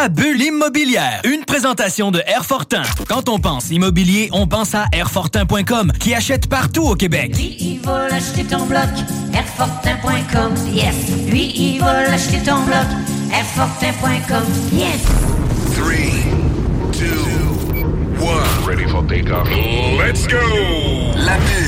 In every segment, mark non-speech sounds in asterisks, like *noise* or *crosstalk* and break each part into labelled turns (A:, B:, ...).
A: La bulle immobilière, une présentation de Airfortin. Quand on pense immobilier, on pense à Airfortin.com qui achète partout au Québec.
B: Lui, il va l'acheter ton bloc, Airfortin.com, yes. Lui, il va l'acheter ton bloc, Airfortin.com, yes.
C: 3, 2, 1. Ready for takeoff. Let's go!
D: La bulle,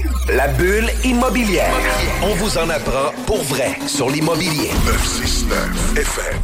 D: La bulle immobilière. On vous en apprend pour vrai sur l'immobilier.
C: 969 FM.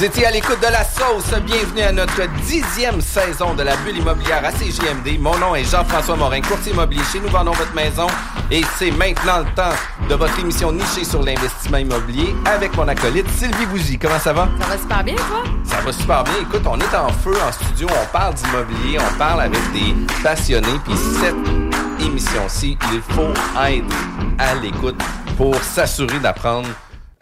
E: Vous étiez à l'écoute de la sauce. Bienvenue à notre dixième saison de la bulle immobilière à CGMD. Mon nom est Jean-François Morin, courtier immobilier chez Nous Vendons Votre Maison. Et c'est maintenant le temps de votre émission nichée sur l'investissement immobilier avec mon acolyte Sylvie Bougie. Comment ça va?
F: Ça va super bien, toi?
E: Ça va super bien. Écoute, on est en feu en studio, on parle d'immobilier, on parle avec des passionnés. Puis cette émission-ci, il faut être à l'écoute pour s'assurer d'apprendre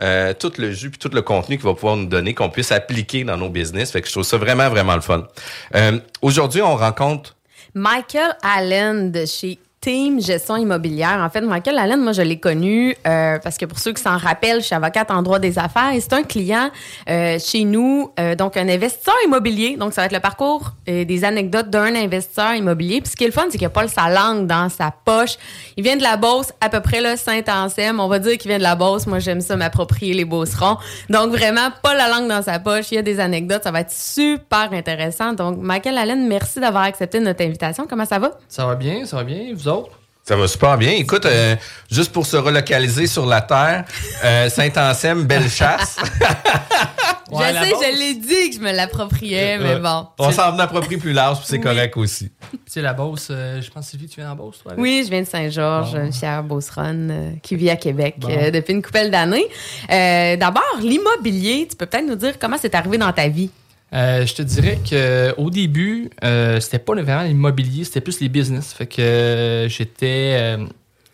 E: euh, tout le jus puis tout le contenu qu'il va pouvoir nous donner, qu'on puisse appliquer dans nos business. Fait que je trouve ça vraiment, vraiment le fun. Euh, Aujourd'hui, on rencontre
F: Michael Allen de chez Team Gestion Immobilière. En fait, Michael Allen, moi, je l'ai connu euh, parce que pour ceux qui s'en rappellent, je suis avocate en droit des affaires et c'est un client euh, chez nous, euh, donc un investisseur immobilier. Donc, ça va être le parcours des anecdotes d'un investisseur immobilier. Puis ce qui est le fun, c'est qu'il n'a pas sa langue dans sa poche. Il vient de la Beauce, à peu près là, Saint-Anselme. On va dire qu'il vient de la Beauce. Moi, j'aime ça m'approprier les Beaucerons. Donc, vraiment, pas la langue dans sa poche. Il y a des anecdotes. Ça va être super intéressant. Donc, Michael Allen, merci d'avoir accepté notre invitation. Comment ça va?
G: Ça va bien, ça va bien. Autres?
E: Ça va super bien. Écoute, euh, juste pour se relocaliser sur la Terre, euh, Saint-Anselme, belle chasse. *laughs* *laughs*
F: je sais, je l'ai dit que je me l'appropriais, mais bon.
E: On s'en approprie plus large, puis c'est correct aussi.
G: Tu sais, la Beauce, euh, je pense, Sylvie, tu viens en Beauce, toi?
F: Oui, je viens de Saint-Georges,
G: Bon.
F: une fière beauceronne euh, qui vit à Québec
G: Bon.
F: euh, depuis une couple d'années. Euh, D'abord, l'immobilier, tu peux peut-être nous dire comment c'est arrivé dans ta vie?
G: Euh, je te dirais qu'au début, euh, c'était pas vraiment l'immobilier, c'était plus les business. Fait que euh, j'étais. euh,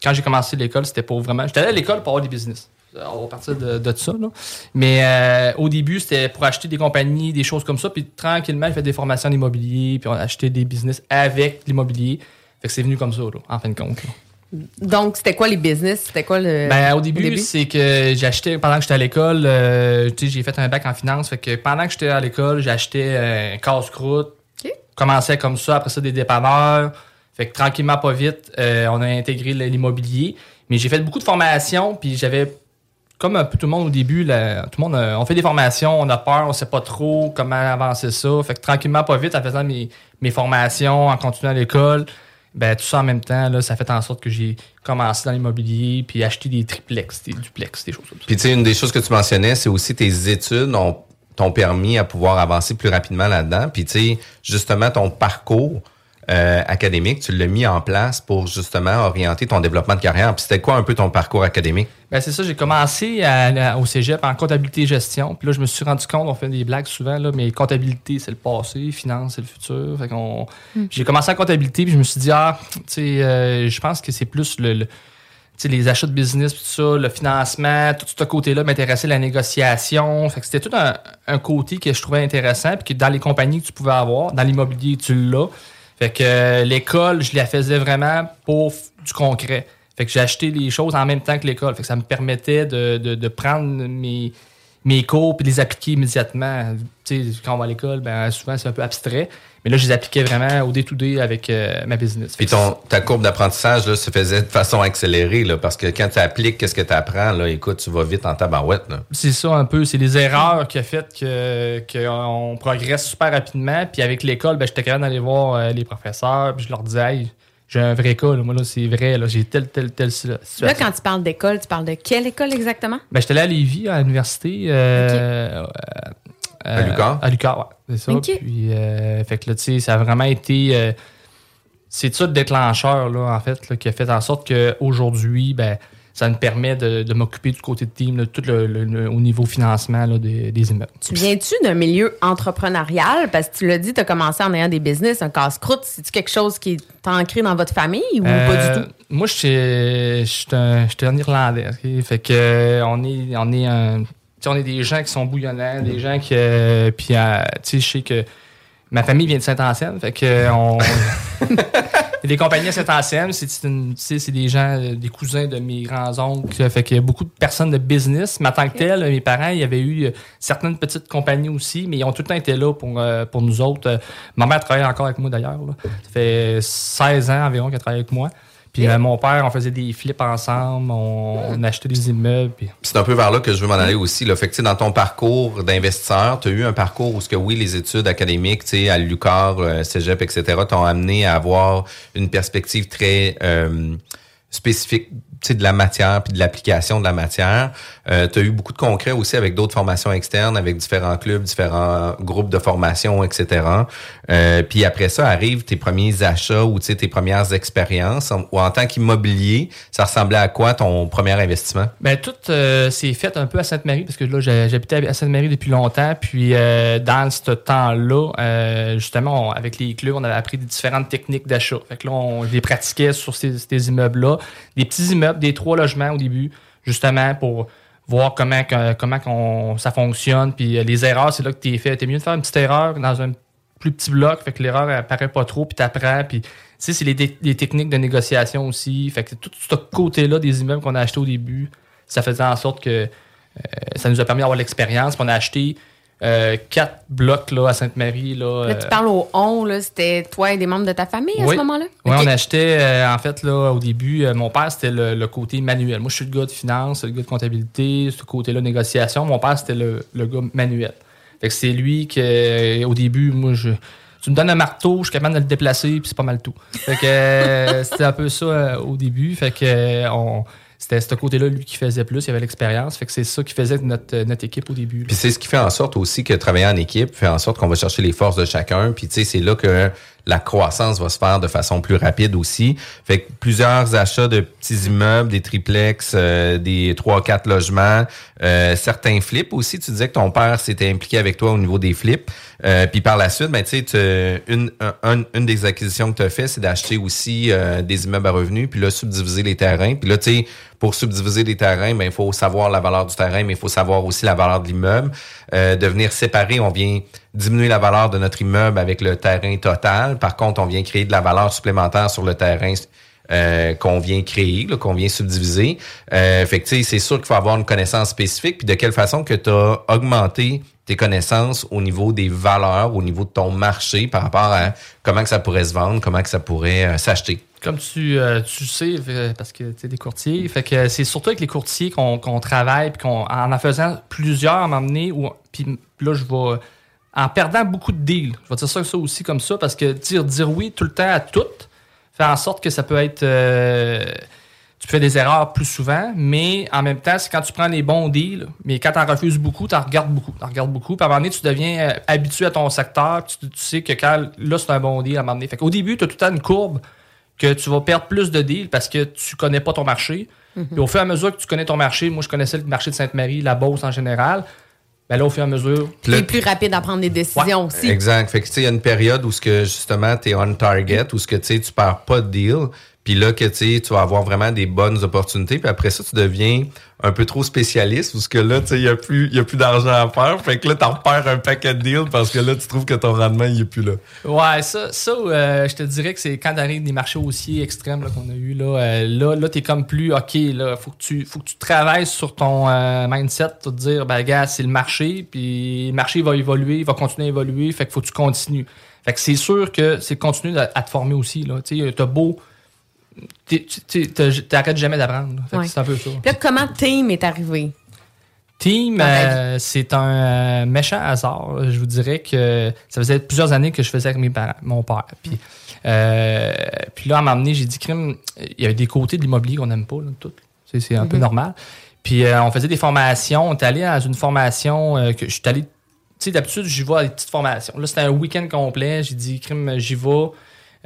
G: quand j'ai commencé l'école, c'était pour vraiment. J'étais allé à l'école pour avoir des business. Euh, On va partir de, de ça. Là. Mais euh, au début, c'était pour acheter des compagnies, des choses comme ça. Puis tranquillement, j'ai fait des formations d'immobilier, puis on a acheté des business avec l'immobilier. Fait que c'est venu comme ça, là, en fin de compte. là.
F: Donc, c'était quoi les business? C'était quoi le.
G: Ben, au début, c'est que j'ai acheté, pendant que j'étais à l'école, euh, tu sais, j'ai fait un bac en finance. Fait que pendant que j'étais à l'école, acheté euh, un casse-croûte.
F: OK.
G: Commençais comme ça, après ça, des dépanneurs. Fait que tranquillement, pas vite, euh, on a intégré l'immobilier. Mais j'ai fait beaucoup de formations, puis j'avais, comme un peu tout le monde au début, là, tout le monde, on fait des formations, on a peur, on sait pas trop comment avancer ça. Fait que tranquillement, pas vite, en faisant mes, mes formations, en continuant à l'école, ben, tout ça en même temps, là, ça fait en sorte que j'ai commencé dans l'immobilier, puis acheté des triplex, des duplex, des choses comme.
E: Puis tu sais, une des choses que tu mentionnais, c'est aussi tes études ont t'ont permis à pouvoir avancer plus rapidement là-dedans. Puis tu sais, justement, ton parcours euh, académique, tu l'as mis en place pour justement orienter ton développement de carrière. Puis c'était quoi un peu ton parcours académique?
G: Ben, c'est ça, j'ai commencé à- à- au cégep en comptabilité et gestion. Puis là, je me suis rendu compte, on fait des blagues souvent, là, mais comptabilité, c'est le passé, finance, c'est le futur. Fait qu'on, J'ai commencé en comptabilité, puis je me suis dit, ah, tu sais, euh, je pense que c'est plus le, le- tu sais, les achats de business, puis tout ça, le financement, tout ce côté-là m'intéressait, la négociation. Fait que c'était tout un, un côté que je trouvais intéressant, puis que dans les compagnies que tu pouvais avoir, dans l'immobilier, tu l'as. Fait que euh, l'école, je la faisais vraiment pour du concret. Fait que j'ai acheté les choses en même temps que l'école. Fait que ça me permettait de, de prendre mes, mes cours puis les appliquer immédiatement. Tu sais, quand on va à l'école, ben, souvent c'est un peu abstrait. Mais là, je les appliquais vraiment au day-to-day avec euh, ma business.
E: Puis
G: que
E: ton, ta courbe d'apprentissage là, se faisait de façon accélérée, là, parce que quand tu appliques, qu'est-ce que tu apprends, là, écoute, tu vas vite en tabarouette.
G: C'est ça un peu. C'est les erreurs qui a fait que qu'on progresse super rapidement. Puis avec l'école, ben, j'étais capable d'aller voir euh, les professeurs. Puis je leur disais, hey, j'ai un vrai cas. là. Moi, là, c'est vrai. Là, j'ai tel, tel, tel situation.
F: Là, quand tu parles d'école, tu parles de quelle école exactement?
G: Ben, j'étais allé à Lévis, à l'université. euh, euh,
E: À Lucar?
G: À Lucar, ouais. C'est ça.
F: Ok.
G: Puis, euh, fait que là, tu sais, ça a vraiment été. euh, c'est ça le déclencheur, là, en fait, là, qui a fait en sorte qu'aujourd'hui, ben, ça me permet de, de m'occuper du côté de team, là, tout le, le- le- au niveau financement là, des, des immeubles.
F: Tu viens-tu d'un milieu entrepreneurial? Parce que tu l'as dit, tu as commencé en ayant des business, un casse-croûte. C'est-tu quelque chose qui est ancré dans votre famille ou pas
G: Euh,
F: du tout?
G: Moi, je suis un, un Irlandais. Fait que euh, on est, on est un, on est des gens qui sont bouillonnants, des gens qui, euh, puis euh, tu sais, je sais que ma famille vient de Saint-Anselme, fait que euh, on, *laughs* il y a des compagnies à Saint-Anselme, c'est des gens, euh, des cousins de mes grands oncles, fait qu'il y a beaucoup de personnes de business. Mais en tant que tel, mes parents, il y avait eu euh, certaines petites compagnies aussi, mais ils ont tout le temps été là pour, euh, pour nous autres. Ma mère travaille encore avec moi d'ailleurs. Ça fait 16 ans environ qu'elle travaille avec moi. Puis euh, mon père, on faisait des flips ensemble, on, on achetait des immeubles. Puis...
E: C'est un peu vers là que je veux m'en aller aussi. Là. Fait que, dans ton parcours d'investisseur, tu as eu un parcours où ce que oui, les études académiques, tu sais, à l'UQAR, euh, Cégep, etc., t'ont amené à avoir une perspective très euh, spécifique de la matière puis de l'application de la matière. Euh, tu as eu beaucoup de concret aussi avec d'autres formations externes, avec différents clubs, différents groupes de formation, etc. Euh, puis après ça, arrivent tes premiers achats ou tes premières expériences. En- Ou en tant qu'immobilier, ça ressemblait à quoi ton premier investissement?
G: Ben, tout euh, s'est fait un peu à Sainte-Marie, parce que là, j'habitais à Sainte-Marie depuis longtemps. Puis, dans ce temps-là, justement, avec les clubs, on avait appris des différentes techniques d'achat. Fait que là, on les pratiquait sur ces immeubles-là. Des petits immeubles, des trois logements au début, justement, pour voir comment, comment ça fonctionne. Puis, euh, les erreurs, c'est là que tu es fait. T'es mieux de faire une petite erreur dans un plus petit bloc, fait que l'erreur apparaît pas trop, puis t'apprends, puis tu sais, c'est les, techniques de négociation aussi, fait que tout ce côté-là des immeubles qu'on a achetés au début, ça faisait en sorte que euh, ça nous a permis d'avoir l'expérience, on a acheté euh, quatre blocs là, à Sainte-Marie. Là,
F: Là, tu parles au on, là, c'était toi et des membres de ta famille à
G: Oui.
F: ce moment-là?
G: Oui, on achetait, euh, en fait, là, au début, euh, mon père, c'était le, le côté manuel. Moi, je suis le gars de finance, le gars de comptabilité, ce côté-là, négociation. Mon père, c'était le, le gars manuel. Fait que c'est lui que, au début, moi, je. Tu me donnes un marteau, je suis capable de le déplacer, puis c'est pas mal tout. Fait que *laughs* c'était un peu ça au début. Fait que on. C'était ce côté-là, lui, qui faisait plus, il avait l'expérience. Fait que c'est ça qui faisait notre, notre équipe au début.
E: Puis c'est ce qui fait en sorte aussi que travailler en équipe fait en sorte qu'on va chercher les forces de chacun. Puis tu sais, c'est là que la croissance va se faire de façon plus rapide aussi. Fait que plusieurs achats de petits immeubles, des triplex, euh, des trois quatre logements, euh, certains flips aussi. Tu disais que ton père s'était impliqué avec toi au niveau des flips. Euh, puis par la suite, ben, tu sais, une, un- un- une des acquisitions que tu as fait, c'est d'acheter aussi euh, des immeubles à revenus, puis là, subdiviser les terrains. Puis là, tu sais, pour subdiviser les terrains, ben, il faut savoir la valeur du terrain, mais il faut savoir aussi la valeur de l'immeuble. Euh, de venir séparer, on vient diminuer la valeur de notre immeuble avec le terrain total. Par contre, on vient créer de la valeur supplémentaire sur le terrain euh, qu'on vient créer, qu'on vient subdiviser. Euh, fait que, c'est sûr qu'il faut avoir une connaissance spécifique, puis de quelle façon que tu as augmenté tes connaissances au niveau des valeurs, au niveau de ton marché par rapport à comment que ça pourrait se vendre, comment que ça pourrait euh, s'acheter.
G: Comme tu, tu sais, parce que tu es des courtiers, fait que c'est surtout avec les courtiers qu'on travaille, puis qu'on en en faisant plusieurs à m'emmener, puis là je vais en perdant beaucoup de deals. Je vais dire ça, ça aussi comme ça, parce que dire dire oui tout le temps à tout fait en sorte que ça peut être euh, tu fais des erreurs plus souvent, mais en même temps, c'est quand tu prends les bons deals, mais quand tu en refuses beaucoup, tu en regardes beaucoup. Tu regardes beaucoup. Puis à un moment donné, tu deviens euh, habitué à ton secteur. puis Tu, tu sais que quand là, c'est un bon deal à un moment donné. Fait qu'au début, tu as tout le temps une courbe que tu vas perdre plus de deals parce que tu connais pas ton marché. Puis au fur et à mesure que tu connais ton marché, moi je connaissais le marché de Sainte-Marie, la Beauce en général. Ben là, au fur et à mesure,
F: T'es plus rapide à prendre des décisions aussi.
E: Exact. Fait que, tu sais, il y a une période où ce que, justement, t'es on target, où ce que, tu sais, tu perds pas de deal. Puis là, que, tu vas avoir vraiment des bonnes opportunités. Puis après ça, tu deviens un peu trop spécialiste, où ce que là, tu sais, il y a plus, y a plus d'argent à faire. Fait que là, t'en perds un paquet de deals parce que là, tu trouves que ton rendement, il est plus là.
G: Ouais, ça, ça euh, je te dirais que c'est quand arrive des marchés haussiers extrêmes qu'on a eu là, euh, là, là t'es comme plus OK, là, faut que tu faut que tu travailles sur ton euh, mindset, te dire ben gars, c'est le marché, puis le marché va évoluer, il va continuer à évoluer, fait qu'il faut que tu continues. Fait que c'est sûr que c'est continuer à, à te former aussi là, tu sais, t'as beau t'arrêtes jamais d'apprendre.
F: Ouais.
G: c'est un peu ça.
F: Puis Là, comment Team est arrivé?
G: Team, euh, c'est un euh, méchant hasard. Je vous dirais que ça faisait plusieurs années que je faisais avec mes parents, mon père. Puis, euh, puis là, à un moment donné, j'ai dit, crime, il y avait des côtés de l'immobilier qu'on n'aime pas, là, tout. C'est, un peu normal. Puis on faisait des formations. On est allé dans une formation que je suis allé. Tu sais, d'habitude, j'y vais à des petites formations. Là, c'était un week-end complet. J'ai dit, crime, j'y vais.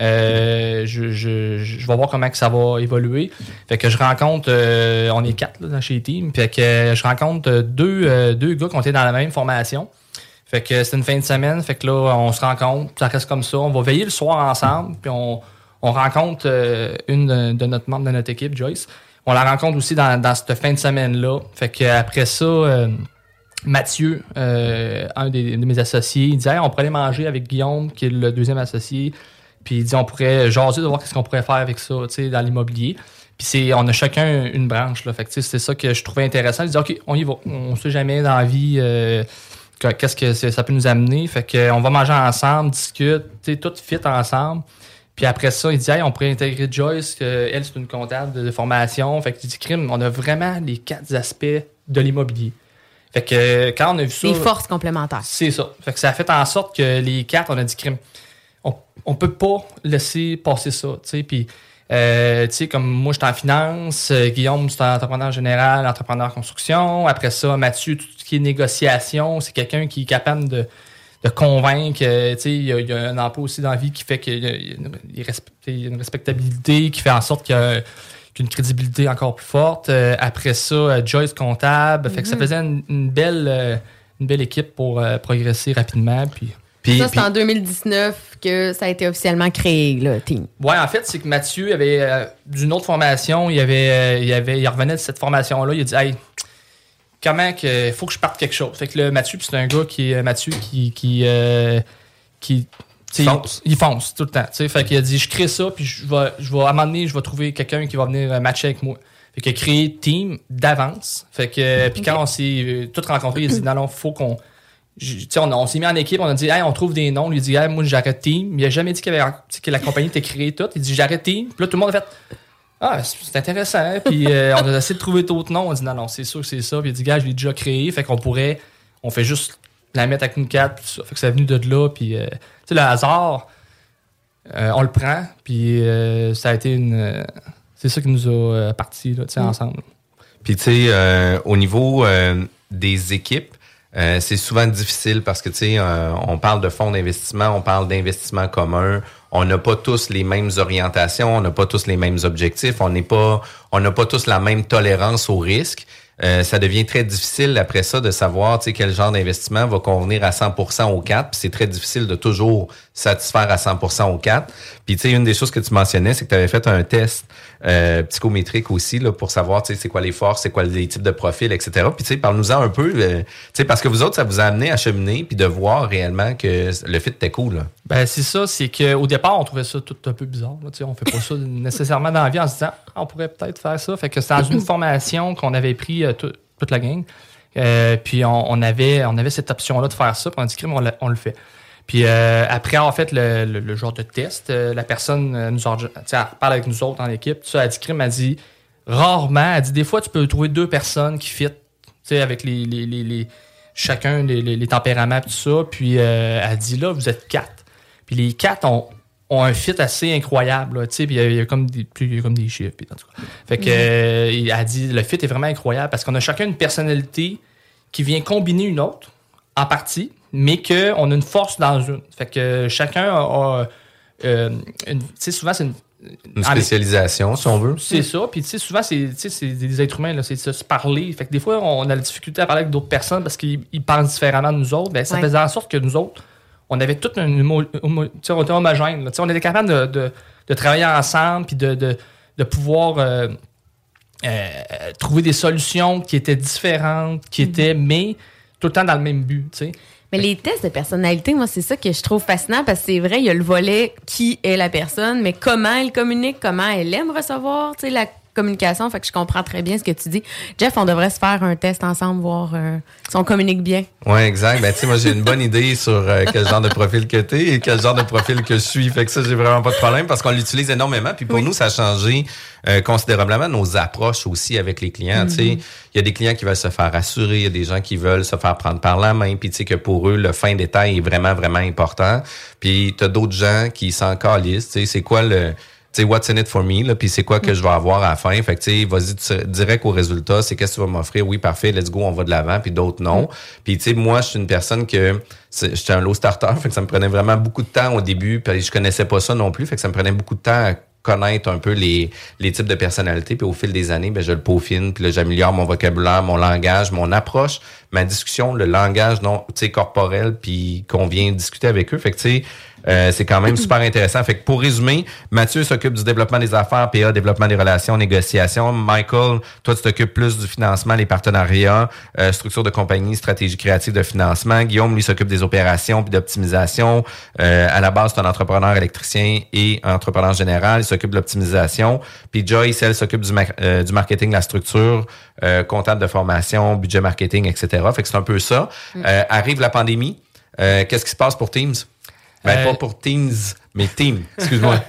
G: Euh, je, je, vais voir comment que ça va évoluer. Fait que je rencontre, euh, on est quatre là, dans chez Team, fait que euh, je rencontre deux, deux gars qui ont été dans la même formation. Fait que c'est une fin de semaine, fait que là, on se rencontre, ça reste comme ça. On va veiller le soir ensemble, puis on, on rencontre une de, notre membre de notre équipe, Joyce. On la rencontre aussi dans, dans cette fin de semaine-là. Fait que après ça, Mathieu, un des, de mes associés, il dit Hey, on pourrait manger avec Guillaume, qui est le deuxième associé. Puis il dit on pourrait jaser de voir qu'est-ce qu'on pourrait faire avec ça, tu sais, dans l'immobilier. Puis c'est, on a chacun une branche, là. Fait que c'est ça que je trouvais intéressant. Il dit OK, on y va. On sait jamais dans la vie euh, que- qu'est-ce que ça peut nous amener. Fait que on va manger ensemble, discute, tu sais, tout fit ensemble. Puis après ça, il dit hey, on pourrait intégrer Joyce, que elle c'est une comptable de, formation. Fait que il dit crime, on a vraiment les quatre aspects de l'immobilier. Fait que quand on a vu ça,
F: Des forces complémentaires.
G: c'est ça. Fait que ça a fait en sorte que les quatre, on a dit crime. On, peut pas laisser passer ça. Puis, euh, tu sais, comme moi, je suis en finance, euh, Guillaume, c'est un entrepreneur général, entrepreneur construction. Après ça, Mathieu, tout ce qui est négociation, c'est quelqu'un qui est capable de, de convaincre. euh, tu sais, il y, a- il y a un emploi aussi dans la vie qui fait qu'il y une, y a une respectabilité, qui fait en sorte qu'il y a qu'une crédibilité encore plus forte. Euh, après ça, Joyce comptable. Fait que ça faisait une, une belle, une belle équipe pour progresser rapidement. Puis,
E: Puis,
F: Ça,
E: puis-
F: c'est en 2019 que ça a été officiellement créé, le team.
G: ouais, en fait, c'est que Mathieu avait euh, d'une autre formation. Il avait, euh, il avait, il revenait de cette formation-là. Il a dit, hey, comment que, faut que je parte quelque chose. Fait que là, Mathieu, puis c'est un gars qui est Mathieu qui, qui, euh, qui
E: Fonce.
G: Il, il fonce tout le temps. tu sais. Fait qu'il a dit, je crée ça, puis je vais, je vais, à un moment donné, je vais trouver quelqu'un qui va venir matcher avec moi. Fait qu'il a créé Team d'avance. Fait que, puis quand on s'est tous rencontrés, il a dit, non, non, faut qu'on. On, on s'est mis en équipe, on a dit, hey, on trouve des noms. Lui, dit, hey, moi, j'arrête Team. Il a jamais dit qu'il avait, que la compagnie était créée toute. Il dit, j'arrête Team. Puis là, tout le monde a fait, ah, c'est intéressant. hein. Puis euh, on a essayé de trouver d'autres noms. On a dit, non, non, c'est sûr que c'est ça. Puis il a dit, gars, je l'ai déjà créé. Fait qu'on pourrait, on fait juste la mettre avec une carte. Puis ça. Fait que c'est venu de là. Puis, euh, tu sais, le hasard, euh, on le prend. Puis ça a été une. c'est ça qui nous a partis, là, tu sais, ensemble.
E: Puis, tu sais, au niveau des équipes, euh, c'est souvent difficile parce que, tu sais, euh, on parle de fonds d'investissement, on parle d'investissement commun. On n'a pas tous les mêmes orientations, on n'a pas tous les mêmes objectifs, on n'est pas, on n'a pas tous la même tolérance au risque. Euh, ça devient très difficile après ça de savoir tu sais, quel genre d'investissement va convenir à 100% au 4. Puis c'est très difficile de toujours satisfaire à 100% au 4. Puis tu sais, une des choses que tu mentionnais, c'est que tu avais fait un test euh, psychométrique aussi là, pour savoir tu sais, c'est quoi les forces, c'est quoi les types de profils, etc. Puis tu sais, parle-nous-en un peu, euh, tu sais, parce que vous autres, ça vous a amené à cheminer puis de voir réellement que le fit était cool. là.
G: Ben, c'est ça, c'est qu'au départ, on trouvait ça tout un peu bizarre. Là, tu sais, on fait pas ça *laughs* nécessairement dans la vie en se disant Ah, on pourrait peut-être faire ça. Fait que c'est dans une *laughs* formation qu'on avait pris euh, tout- toute la gang. Puis on, on avait, on avait cette option-là de faire ça. Puis on a dit on le fait. Puis euh, après avoir fait le, le- le genre de test, euh, la personne euh, nous sais, elle parle avec nous autres en équipe. Tout ça, elle a dit crime, elle dit rarement, elle dit des fois tu peux trouver deux personnes qui fit, tu sais, avec les, les, les, les- chacun les, les, les tempéraments tout ça. Puis euh, elle dit là, vous êtes quatre. Puis les quatre ont, ont un fit assez incroyable. là, tu sais, Puis il y, a- il y a comme des, il y a comme des chiffres. puis en tout cas. Fait que, a dit le fit est vraiment incroyable parce qu'on a chacun une personnalité qui vient combiner une autre en partie, mais qu'on a une force dans une. Fait que chacun a. a, euh, une- tu sais, souvent, c'est une.
E: Une spécialisation, si on veut.
G: c'est ça. Puis, tu sais, souvent, c'est tu sais, c'est des êtres humains, là, c'est de se parler. Fait que des fois, on a la difficulté à parler avec d'autres personnes parce qu'ils ils pensent différemment de nous autres. Ben, ça
F: Ouais.
G: faisait en sorte que nous autres, on avait toute une homo- homo- tu sais, on était homogène. là. Tu sais, on était capable de, de, de travailler ensemble puis de, de, de pouvoir euh, euh, trouver des solutions qui étaient différentes, qui étaient, mais tout le temps dans le même but. Tu sais.
F: Mais les tests de personnalité, moi, c'est ça que je trouve fascinant parce que c'est vrai, il y a le volet qui est la personne, mais comment elle communique, comment elle aime recevoir, tu sais, la communication, fait que je comprends très bien ce que tu dis. Jeff, on devrait se faire un test ensemble, voir euh, si on communique bien.
E: Oui, exact. Ben, tu sais, moi, j'ai une bonne idée sur euh, quel genre de profil que tu es et quel genre de profil que je suis. Fait que ça, j'ai vraiment pas de problème parce qu'on l'utilise énormément. Puis pour nous, ça a changé euh, considérablement nos approches aussi avec les clients. Tu sais, il y a des clients qui veulent se faire assurer, il y a des gens qui veulent se faire prendre par la main. Puis tu sais que pour eux, le fin détail est vraiment, vraiment important. Puis tu as d'autres gens qui s'en calissent. Tu sais, c'est quoi le sais, what's in it for me, là, puis c'est quoi que je vais avoir à la fin. Fait que, tu sais, vas-y direct au résultat. C'est qu'est-ce que tu vas m'offrir? Oui, parfait, let's go, on va de l'avant, puis d'autres non. Puis, tu sais, moi, je suis une personne que, j'étais un low starter, *laughs* fait que ça me prenait vraiment beaucoup de temps au début, puis je connaissais pas ça non plus, fait que ça me prenait beaucoup de temps à connaître un peu les, les types de personnalités, puis au fil des années, ben, je le peaufine, puis là, j'améliore mon vocabulaire, mon langage, mon approche, ma discussion, le langage non, tu sais, corporel, puis qu'on vient discuter avec eux. Fait que, tu sais, euh, c'est quand même *clears throat* super intéressant. Fait que pour résumer, Mathieu s'occupe du développement des affaires, PA, développement des relations, négociations. Michael, toi, tu t'occupes plus du financement, les partenariats, euh, structure de compagnie, stratégie créative de financement. Guillaume, lui, s'occupe des opérations puis d'optimisation. Euh, à la base, c'est un entrepreneur électricien et un entrepreneur général. Il s'occupe de l'optimisation. Puis Joyce, elle, s'occupe du, mar- euh, du marketing, la structure, euh, comptable de formation, budget marketing, etc. Fait que c'est un peu ça. Euh, arrive la pandémie. Euh, Qu'est-ce qui se passe pour Teams? Ben,
G: Euh,
E: pas pour Teams, mais Team. Excuse-moi. *laughs*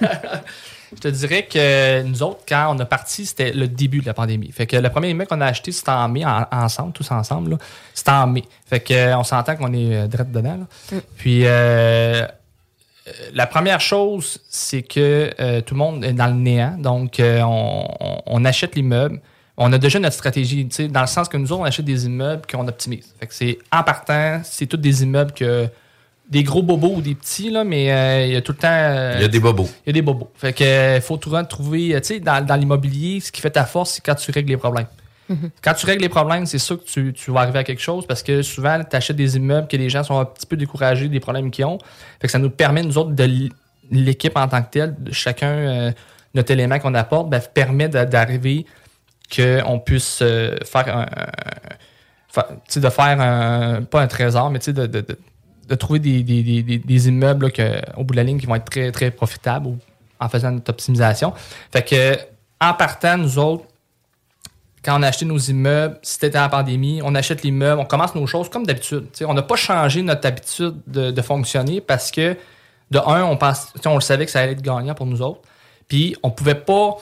G: Je te dirais que nous autres, quand on a parti, c'était le début de la pandémie. Fait que le premier email qu'on a acheté, c'était en mai, en- ensemble, tous ensemble. là. C'était en mai. Fait que euh, on s'entend qu'on est euh, direct dedans. là. Puis euh, la première chose, c'est que euh, tout le monde est dans le néant. Donc, euh, on, on- on achète l'immeuble. On a déjà notre stratégie, tu sais, dans le sens que nous autres, on achète des immeubles qu'on optimise. Fait que c'est en partant, c'est tous des immeubles que des gros bobos ou des petits, là, mais euh, il y a tout le temps. euh,
E: Il y a des bobos.
G: il y a des bobos. Fait que euh, faut trouver, trouver tu sais, dans, dans l'immobilier, ce qui fait ta force, c'est quand tu règles les problèmes. Quand tu règles les problèmes, c'est sûr que tu, tu vas arriver à quelque chose parce que souvent, tu achètes des immeubles que les gens sont un petit peu découragés des problèmes qu'ils ont. Fait que ça nous permet, nous autres, de l'équipe en tant que telle, de chacun, euh, notre élément qu'on apporte, ben, permet d'arriver qu'on puisse euh, faire un. un- fa- tu sais, de faire un. Pas un trésor, mais tu sais, de, de- de- de trouver des, des- des- des- immeubles là, au bout de la ligne qui vont être très, très profitables en faisant notre optimisation. Fait que, en partant, nous autres, quand on a acheté nos immeubles, c'était la pandémie, on achète l'immeuble, on commence nos choses comme d'habitude. On n'a pas changé notre habitude de, de fonctionner parce que, de un, on, pense, on le savait que ça allait être gagnant pour nous autres. Puis, on pouvait pas,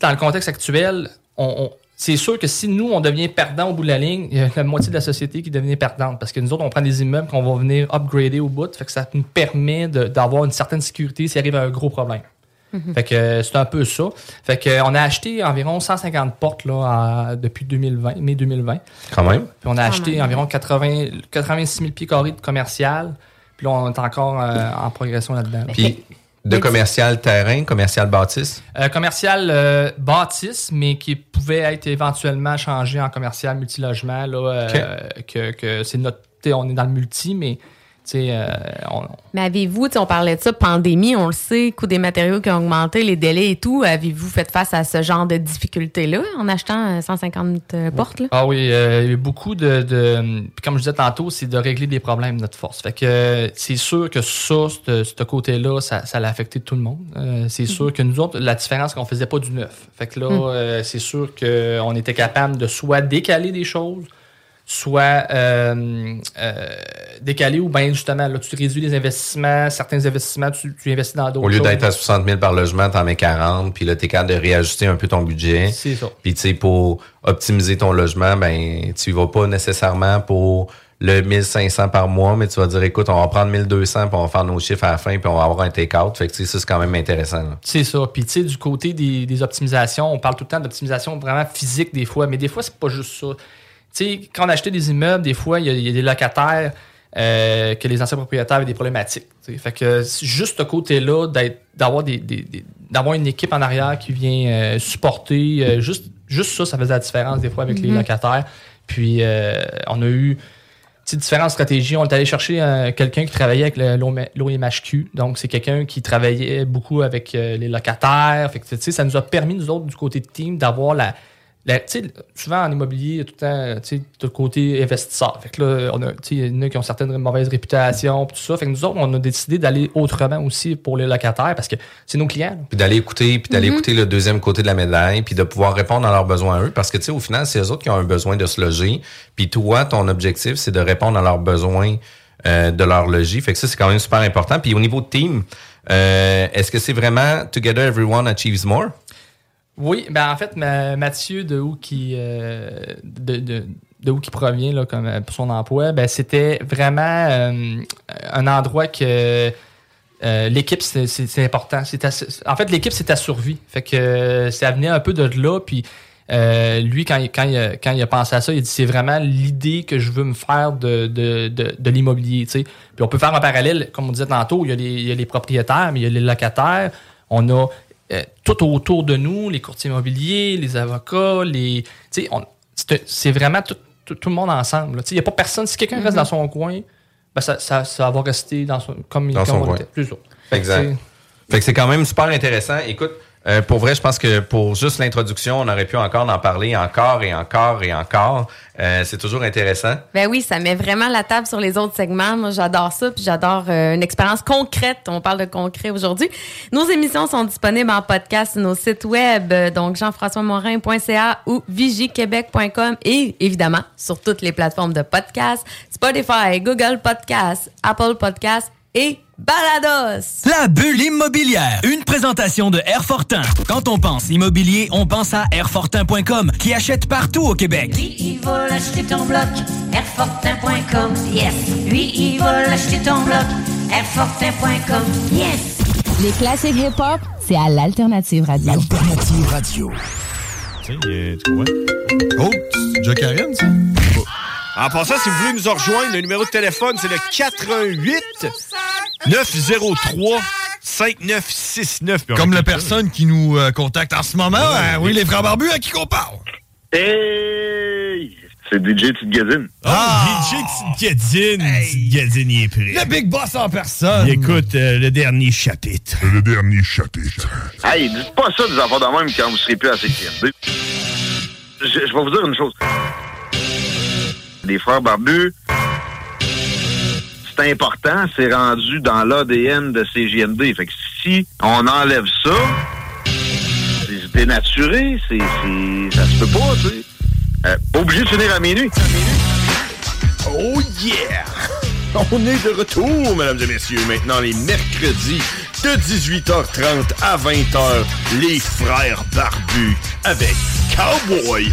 G: dans le contexte actuel, on- c'est sûr que si nous, on devient perdant au bout de la ligne, il y a la moitié de la société qui devient perdante. Parce que nous autres, on prend des immeubles qu'on va venir upgrader au bout. Fait que ça nous permet d'avoir une certaine sécurité s'il arrive un gros problème. Fait que euh, c'est un peu ça. Fait que euh, on a acheté environ 150 portes là, à- depuis 2020, mai 2020.
E: Quand même.
G: Puis on a acheté
F: même.
G: environ 80, 86 000 pieds carrés de commercial. Puis là, on est encore euh, en progression là-dedans.
E: Puis de commercial terrain, commercial bâtisse?
G: Euh, commercial euh, bâtisse, mais qui pouvait être éventuellement changé en commercial multilogement. Là, euh, que, que c'est notre. On est dans le multi, mais euh, on-
F: Mais avez-vous, on parlait de ça, pandémie, on le sait, coût des matériaux qui ont augmenté, les délais et tout. Avez-vous fait face à ce genre de difficultés-là en achetant euh, 150 euh, portes? Là?
G: Ah oui, euh, il y a eu beaucoup de, de- puis comme je disais tantôt, c'est de régler des problèmes notre force. Fait que euh, c'est sûr que ça, ce côté-là, ça, ça l'a affecté tout le monde. Euh, c'est sûr que nous autres, la différence, c'est qu'on faisait pas du neuf. Fait que là, euh, c'est sûr qu'on était capable de soit décaler des choses, soit euh, euh, décaler ou bien justement, là, tu réduis les investissements, certains investissements, tu, tu investis dans d'autres
E: Au lieu d'être à 60 000 par logement, t'en mets 40, puis là, t'es capable de réajuster un peu ton budget.
G: C'est ça.
E: Puis, tu sais, pour optimiser ton logement, ben, tu vas pas nécessairement pour le 1500 par mois, mais tu vas dire, écoute, on va prendre 1200, puis on va faire nos chiffres à la fin, puis on va avoir un take-out. Fait que, tu sais, ça, c'est quand même intéressant.
G: C'est ça. Puis, tu sais, du côté des, des optimisations, on parle tout le temps d'optimisation vraiment physique des fois, mais des fois, c'est pas juste ça. Sais, quand on achetait des immeubles, des fois, il y, a- il y a des locataires euh, que les anciens propriétaires avaient des problématiques. tu sais. Fait que juste ce côté-là, d'avoir des, des- des- d'avoir une équipe en arrière qui vient euh, supporter, euh, juste, juste ça, ça faisait la différence des fois avec les locataires. Puis, on a eu différentes stratégies. On est allé chercher euh, quelqu'un qui travaillait avec l'OMHQ. Donc, c'est quelqu'un qui travaillait beaucoup avec euh, les locataires. Fait que, ça nous a permis, nous autres, du côté de team, d'avoir la, la- tu sais, souvent en immobilier, il y a tout le temps, tu sais, t'as le côté investisseur. Fait que là, on a, tu sais, il y en a qui ont certaines mauvaises réputations, pis tout ça. Fait que nous autres, on a décidé d'aller autrement aussi pour les locataires parce que c'est nos clients. là.
E: Puis d'aller écouter, puis d'aller écouter le deuxième côté de la médaille, puis de pouvoir répondre à leurs besoins à eux. Parce que, tu sais, au final, c'est eux autres qui ont un besoin de se loger. Puis toi, ton objectif, c'est de répondre à leurs besoins euh, de leur logis. Fait que ça, c'est quand même super important. Puis au niveau de team, euh, est-ce que c'est vraiment Together Everyone Achieves More?
G: Oui, ben en fait, ma- Mathieu, de où qui, euh, de, de, de où qui provient là, comme, euh, pour son emploi, ben, c'était vraiment euh, un endroit que l'équipe, c'est important. En fait, l'équipe, c'est ta survie. Fait que ça venait un peu de là. Puis lui, quand, quand, il a, quand il a pensé à ça, il a dit c'est vraiment l'idée que je veux me faire de, de, de, de l'immobilier. Puis on peut faire un parallèle, comme on disait tantôt, il y a les, il y a les propriétaires, mais il y a les locataires. On a euh, tout autour de nous, les courtiers immobiliers, les avocats, les. tu sais, on- C'est vraiment tout, tout, tout le monde ensemble. Il n'y a pas personne. Si quelqu'un reste dans son coin, ben ça, ça, ça va rester dans son, comme,
E: Dans
G: comme
E: son
G: on
E: coin.
G: était. C'est ça.
E: Exact.
G: Fait que
E: c'est quand même super intéressant. Écoute, euh, pour vrai, je pense que pour juste l'introduction, on aurait pu encore en parler encore et encore et encore. Euh, c'est toujours intéressant.
F: Ben oui, ça met vraiment la table sur les autres segments. Moi, j'adore ça, puis j'adore euh, une expérience concrète. On parle de concret aujourd'hui. Nos émissions sont disponibles en podcast sur nos sites web, euh, donc jean-françois-morin.ca ou vigiquebec.com et évidemment sur toutes les plateformes de podcast, Spotify, Google Podcast, Apple Podcast et Balados.
A: La bulle immobilière, une présentation de Airfortin. Quand on pense immobilier, on pense à Airfortin.com qui achète partout au Québec.
B: Lui, il va l'acheter ton bloc, Airfortin.com, yes. Lui, il va l'acheter ton bloc, Airfortin.com, yes.
H: Les classiques hip-hop, c'est à l'Alternative Radio.
I: Alternative Radio.
J: Tu sais, tu vois? Oh, c'est Karen, ça? En passant, si vous voulez nous rejoindre, le numéro de téléphone, c'est le 88 903 5969.
I: Comme la personne qui nous euh, contacte en ce moment. hein, oui, les frères barbus, à qui qu'on parle?
K: Hey! C'est DJ Petite Gadine.
J: Ah, DJ Gadine. Gadine, il est prêt.
I: Le Big Boss en personne.
J: Il écoute euh, le dernier chapitre.
C: Le dernier chapitre.
K: Hey, dites pas ça des enfants de même quand vous serez plus à CQMD. Je, je vais vous dire une chose. Les frères barbus, c'est important, c'est rendu dans l'ADN de CGMD. Fait que si on enlève ça, c'est dénaturé, c'est, ça se peut pas, tu sais. Euh, obligé de finir à minuit.
J: Oh yeah! On est de retour, mesdames et messieurs. Maintenant, les mercredis de 18h30 à 20h, les frères barbus avec Cowboy.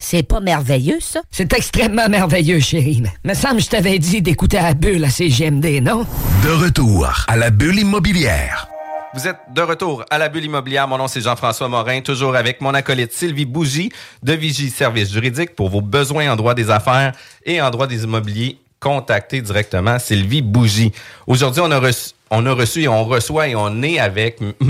L: C'est pas merveilleux, ça?
M: C'est extrêmement merveilleux, chérie. Mais me semble que je t'avais dit d'écouter à la bulle à CGMD, non?
C: De retour à la bulle immobilière.
E: Vous êtes de retour à la bulle immobilière. Mon nom, c'est Jean-François Morin, toujours avec mon acolyte Sylvie Bougie de Vigie Service Juridique pour vos besoins en droit des affaires et en droit des immobiliers. Contactez directement Sylvie Bougie. Aujourd'hui, on a reçu on a reçu et on reçoit et on est avec *laughs*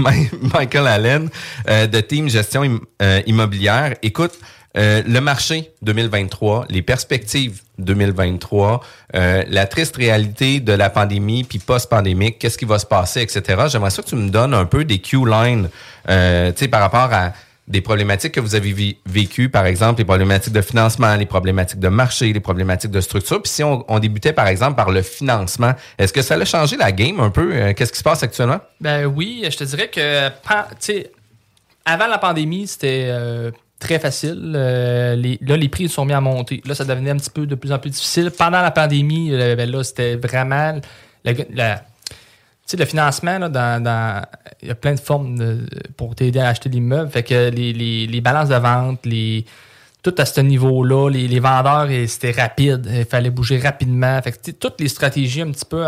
E: Michael Allen euh, de Team Gestion Im- euh, Immobilière. Écoute, euh, le marché 2023, les perspectives 2023, euh, la triste réalité de la pandémie puis post-pandémique, qu'est-ce qui va se passer, etc. J'aimerais ça que tu me donnes un peu des Q-lines, euh, tu sais, par rapport à des problématiques que vous avez vécues, par exemple, les problématiques de financement, les problématiques de marché, les problématiques de structure. Puis si on, débutait, par exemple, par le financement, est-ce que ça a changé la game un peu? Qu'est-ce qui se passe actuellement?
G: Ben oui, je te dirais que tu sais, avant la pandémie, c'était euh, très facile. Euh, là, les prix sont mis à monter. Là, ça devenait un petit peu de plus en plus difficile. Pendant la pandémie, euh, ben là, c'était vraiment la- la- tu sais, le financement, là, dans, il y a plein de formes pour t'aider à acheter l'immeuble. Fait que les, les- balances de vente, les, tout à ce niveau-là, les, les vendeurs, c'était rapide. Il fallait bouger rapidement. Fait que, toutes les stratégies un petit peu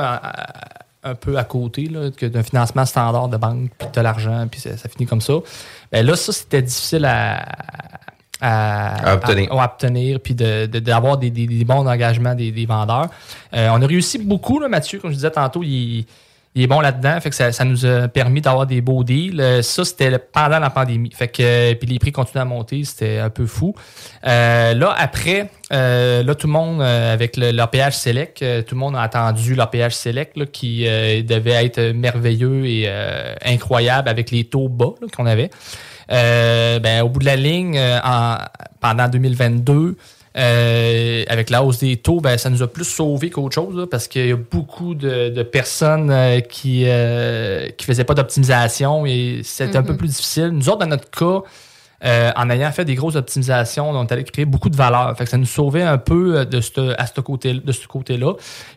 G: un peu à côté là, que d'un financement standard de banque, puis de l'argent, puis ça, ça finit comme ça. Ben là, ça, c'était difficile à, à,
E: À obtenir.
G: à- à obtenir, puis de- de- d'avoir des, des- des bons engagements des, des vendeurs. Euh, on a réussi beaucoup, là, Mathieu, comme je disais tantôt, il, il est bon là-dedans, fait que ça, ça nous a permis d'avoir des beaux deals. Euh, Ça, c'était pendant la pandémie. Fait que, euh, puis les prix continuaient à monter, c'était un peu fou. Euh, là, après, euh, là, tout le monde, euh, avec l'APH Select, tout le monde a attendu l'APH Select, là, qui euh, devait être merveilleux et incroyable avec les taux bas qu'on avait. Ben, au bout de la ligne, en- pendant 2022, euh, avec la hausse des taux, ben, ça nous a plus sauvé qu'autre chose, là, parce qu'il y a beaucoup de, de personnes euh, qui euh, qui faisaient pas d'optimisation et c'était un
N: Mhm.
G: peu plus difficile. Nous autres, dans notre cas, euh, en ayant fait des grosses optimisations, on est allé créer beaucoup de valeur. Fait que ça nous sauvait un peu euh, de ce, à ce côté, de ce côté-là.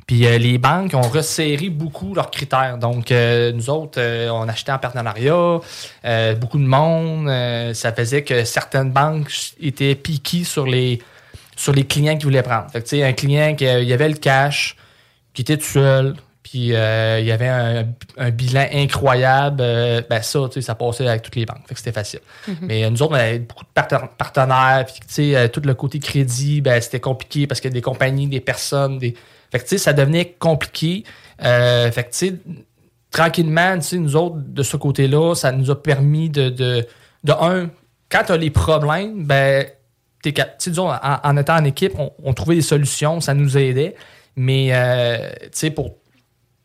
G: Puis euh, les banques ont resserré beaucoup leurs critères. Donc, euh, nous autres, euh, on achetait en partenariat, euh, beaucoup de monde. euh, ça faisait que certaines banques étaient piquées sur les, sur les clients qu'ils voulaient prendre. Fait que, un client qui euh, il y avait le cash, qui était tout seul, puis euh, il y avait un, un bilan incroyable, euh, ben ça, tu sais, ça passait avec toutes les banques. Fait que c'était facile.
N: Mhm.
G: Mais nous autres, on avait beaucoup de parten- partenaires, puis tu sais, euh, tout le côté crédit, ben c'était compliqué parce qu'il y a des compagnies, des personnes, des. Fait que tu sais, ça devenait compliqué. Fait que tu sais, tranquillement, tu sais, nous autres, de ce côté-là, ça nous a permis de, de, de un, quand tu as les problèmes, ben, t'es disons, en, en étant en équipe, on, on trouvait des solutions, ça nous aidait. Mais, euh, tu sais, pour,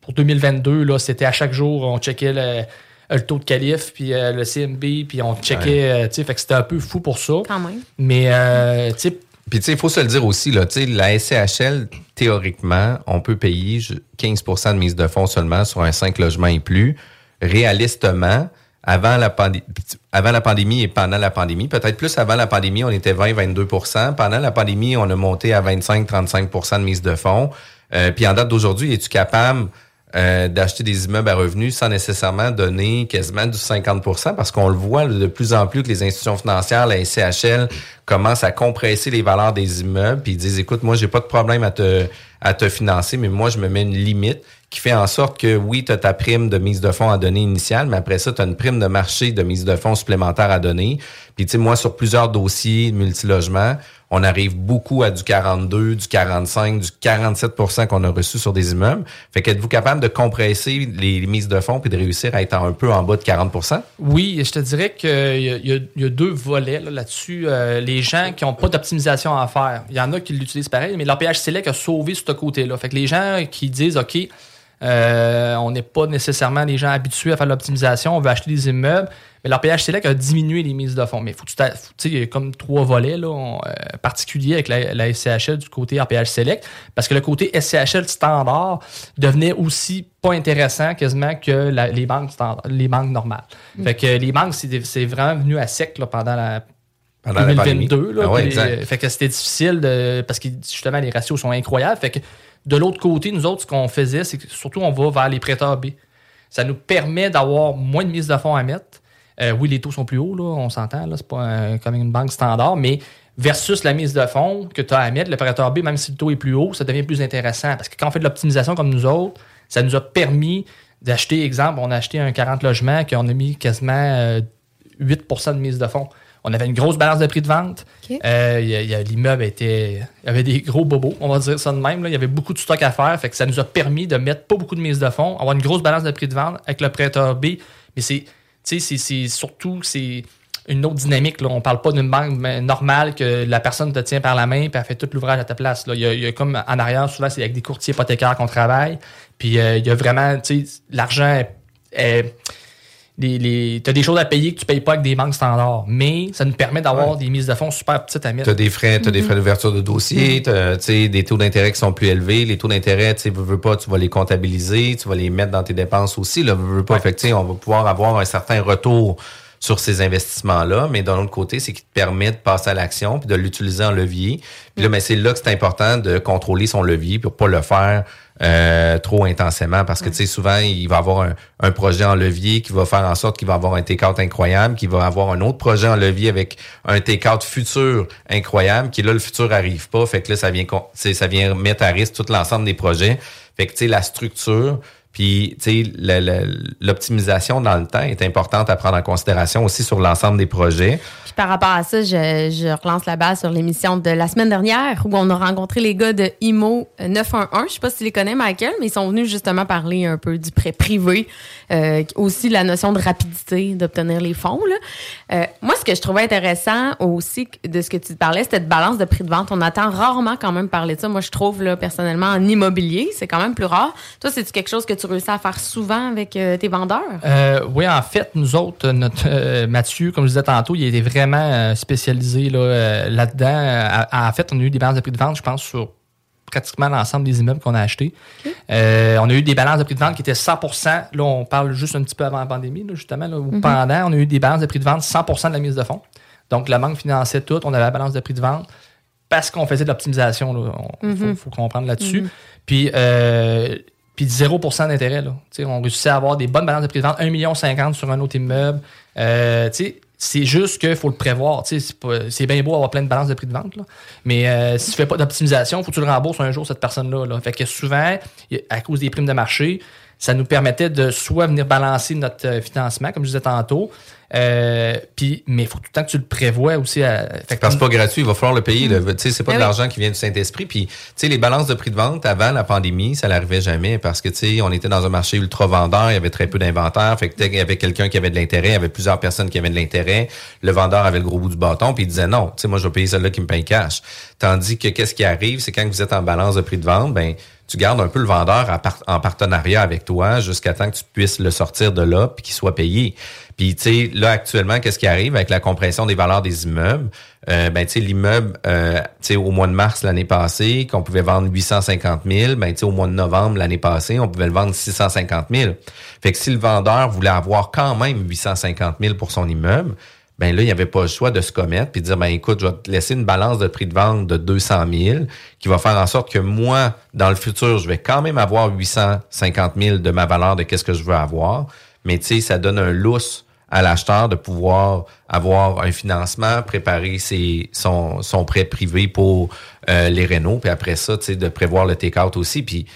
G: pour 2022, là, c'était à chaque jour, on checkait le, le taux de qualif, puis euh, le CMB, puis on checkait, euh, tu sais, fait que c'était un peu fou pour ça.
F: Quand même.
G: Mais, euh, tu sais,
E: Puis, tu sais, il faut se le dire aussi, là, tu sais, la SCHL, théoriquement, on peut payer ju- 15% de mise de fonds seulement sur un 5 logements et plus. Réalistement, avant la, pandémie et pendant la pandémie, peut-être plus avant la pandémie, on était 20-22% Pendant la pandémie, on a monté à 25-35% de mise de fonds. Euh, puis en date d'aujourd'hui, es-tu capable euh, d'acheter des immeubles à revenus sans nécessairement donner quasiment du 50% parce qu'on le voit de plus en plus que les institutions financières, la SCHL, commencent à compresser les valeurs des immeubles puis ils disent écoute, moi j'ai pas de problème à te à te financer, mais moi je me mets une limite qui fait en sorte que oui, tu as ta prime de mise de fonds à donner initiale, mais après ça, tu as une prime de marché de mise de fonds supplémentaire à donner. Puis tu sais, moi, sur plusieurs dossiers multilogements, on arrive beaucoup à du 42, du 45, du 47% qu'on a reçu sur des immeubles. Fait qu'êtes-vous capable de compresser les mises de fonds puis de réussir à être un peu en bas de 40%
G: Oui, je te dirais qu'il y, y a- deux volets là, là-dessus. Euh, les gens qui n'ont pas d'optimisation à faire, il y en a qui l'utilisent pareil, mais l'APH Select a sauvé ce côté-là. Fait que les gens qui disent OK, euh, on n'est pas nécessairement les gens habitués à faire de l'optimisation, on veut acheter des immeubles, mais l'APH Select a diminué les mises de fonds. Mais faut tu il y a comme trois volets là, on- euh, particuliers avec la, la SCHL du côté APH Select, parce que le côté SCHL standard devenait aussi pas intéressant quasiment que la- les banques standards, les banques normales.
E: Mm.
G: Fait que les banques, c'est c'est vraiment venu à sec là, pendant la
E: Pendant la
G: 2022. là,
E: pandémie. Ah ouais,
G: puis,
E: exact.
G: euh, fait que c'était difficile de, parce que justement les ratios sont incroyables. Fait que de l'autre côté, nous autres, ce qu'on faisait, c'est que surtout on va vers les prêteurs B. Ça nous permet d'avoir moins de mise de fonds à mettre. Euh, oui, les taux sont plus hauts, là, on s'entend, là, c'est pas un- comme une banque standard, mais versus la mise de fonds que tu as à mettre, le prêteur B, même si le taux est plus haut, ça devient plus intéressant. Parce que quand on fait de l'optimisation comme nous autres, ça nous a permis d'acheter, exemple, on a acheté un 40 logements qu'on a mis quasiment euh, 8% de mise de fonds. On avait une grosse balance de prix de vente. Euh, L'immeuble était. Il y avait des gros bobos, on va dire ça de même. là. Il y avait beaucoup de stock à faire. Fait que ça nous a permis de mettre pas beaucoup de mise de fonds, avoir une grosse balance de prix de vente avec le prêteur B. Mais c'est. Surtout c'est une autre dynamique. Là. On parle pas d'une banque normale que la personne te tient par la main et elle fait tout l'ouvrage à ta place. Là. Il, y a, il y a comme en arrière, souvent, c'est avec des courtiers hypothécaires qu'on travaille. Puis euh, il y a vraiment, tu sais, l'argent est- est- les, les, tu as des choses à payer que tu payes pas avec des banques standards, mais ça nous permet d'avoir des mises de fonds super petites à mettre.
E: Tu as des frais, t'as des frais d'ouverture de dossier, tu sais, des taux d'intérêt qui sont plus élevés. Les taux d'intérêt, tu veux, veux pas, tu vas les comptabiliser, tu vas les mettre dans tes dépenses aussi. Là, veux, veux pas, Fait que, tu sais, on va pouvoir avoir un certain retour sur ces investissements-là, mais d'un autre côté, c'est qui te permet de passer à l'action puis de l'utiliser en levier. Puis là, ben, c'est là que c'est important de contrôler son levier pour pas le faire euh, trop intensément parce que tu sais souvent il va avoir un, un projet en levier qui va faire en sorte qu'il va avoir un take-out incroyable, qu'il va avoir un autre projet en levier avec un take-out futur incroyable, qui là le futur arrive pas, fait que là ça vient con- tu sais, ça vient mettre à risque tout l'ensemble des projets. Fait que tu sais la structure Puis, tu sais, l'optimisation dans le temps est importante à prendre en considération aussi sur l'ensemble des projets.
F: Puis par rapport à ça, je, relance la base sur l'émission de la semaine dernière où on a rencontré les gars de IMO 911. Je sais pas si tu les connais, Michael, mais ils sont venus justement parler un peu du prêt privé, euh, aussi la notion de rapidité d'obtenir les fonds. Euh, moi, ce que je trouvais intéressant aussi de ce que tu parlais, c'était de balance de prix de vente. On entend rarement quand même parler de ça. Moi, je trouve là, personnellement en immobilier, c'est quand même plus rare. Toi, c'est quelque chose que tu réussis à faire souvent avec euh, tes vendeurs?
G: Euh, oui, en fait, nous autres, notre euh, Mathieu, comme je disais tantôt, il était vraiment spécialisé là, là-dedans. En fait, on a eu des balances de prix de vente, je pense, sur pratiquement l'ensemble des immeubles qu'on a achetés. Euh, on a eu des balances de prix de vente qui étaient 100% Là, on parle juste un petit peu avant la pandémie, là, justement, là, ou
N: Mhm.
G: pendant. On a eu des balances de prix de vente 100% de la mise de fonds. Donc, la banque finançait tout. On avait la balance de prix de vente parce qu'on faisait de l'optimisation. Il faut,
N: Mhm.
G: faut comprendre là-dessus.
N: Mhm.
G: Puis, euh, puis 0% d'intérêt. là. On réussissait à avoir des bonnes balances de prix de vente, 1,50 million sur un autre immeuble. Euh, c'est juste qu'il faut le prévoir. C'est bien beau avoir plein de balances de prix de vente, là. mais euh, si tu fais pas d'optimisation, il faut que tu le rembourses un jour, cette personne-là. là. Fait que souvent, à cause des primes de marché, ça nous permettait de soit venir balancer notre euh, financement, comme je disais tantôt, euh, puis, mais il faut tout le temps que tu le prévois aussi. À, fait que
E: Parce que c'est pas gratuit, il va falloir le payer. Tu sais, c'est pas de
G: oui.
E: l'argent qui vient du Saint-Esprit. Puis, tu sais, les balances de prix de vente avant la pandémie, ça n'arrivait jamais parce que, tu sais, on était dans un marché ultra vendeur, il y avait très peu d'inventaire. Fait que qu'il y avait quelqu'un qui avait de l'intérêt, il y avait plusieurs personnes qui avaient de l'intérêt. Le vendeur avait le gros bout du bâton, puis il disait non, tu sais, moi, je vais payer celle-là qui me paye cash. Tandis que qu'est-ce qui arrive, c'est quand vous êtes en balance de prix de vente, ben, tu gardes un peu le vendeur en partenariat avec toi jusqu'à temps que tu puisses le sortir de là puis qu'il soit payé. Puis tu sais là actuellement qu'est-ce qui arrive avec la compression des valeurs des immeubles? Euh, Ben tu sais l'immeuble euh, tu sais au mois de mars l'année passée qu'on pouvait vendre 850 000, ben tu sais au mois de novembre l'année passée on pouvait le vendre 650 000. Fait que si le vendeur voulait avoir quand même 850 000 pour son immeuble ben là, il n'y avait pas le choix de se commettre puis de dire, ben écoute, je vais te laisser une balance de prix de vente de 200 000 qui va faire en sorte que moi, dans le futur, je vais quand même avoir 850 000 de ma valeur de qu'est-ce que je veux avoir. Mais tu sais, ça donne un lousse à l'acheteur de pouvoir avoir un financement, préparer ses, son, son prêt privé pour euh, les rénaux, puis après ça, tu sais, de prévoir le take-out aussi. Puis,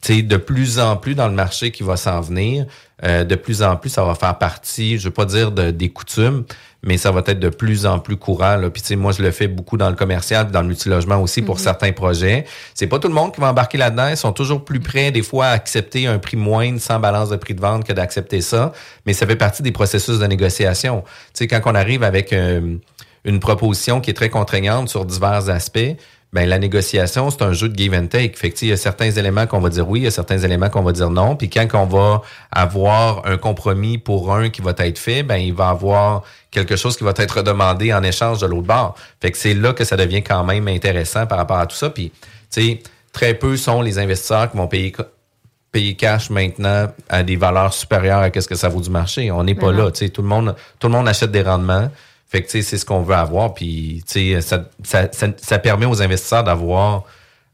E: tu sais, de plus en plus dans le marché qui va s'en venir, euh, de plus en plus, ça va faire partie, je veux pas dire de, des coutumes, mais ça va être de plus en plus courant. Là. Puis tu sais, moi, je le fais beaucoup dans le commercial, dans le multilogement aussi pour
N: Mhm.
E: certains projets. C'est pas tout le monde qui va embarquer là-dedans. Ils sont toujours plus prêts, des fois, à accepter un prix moindre sans balance de prix de vente que d'accepter ça. Mais ça fait partie des processus de négociation. Tu sais, quand on arrive avec euh, une proposition qui est très contraignante sur divers aspects, ben la négociation, c'est un jeu de give and take. Fait que, il y a certains éléments qu'on va dire oui, il y a certains éléments qu'on va dire non. Puis quand on va avoir un compromis pour un qui va être fait, ben il va avoir quelque chose qui va être demandé en échange de l'autre bord. Fait que c'est là que ça devient quand même intéressant par rapport à tout ça. Puis, tu sais, très peu sont les investisseurs qui vont payer payer cash maintenant à des valeurs supérieures à ce que ça vaut du marché. On n'est pas là. Tu sais, tout le monde, tout le monde achète des rendements. Fait que tu sais, c'est ce qu'on veut avoir. Puis tu sais, ça, ça, ça, ça permet aux investisseurs d'avoir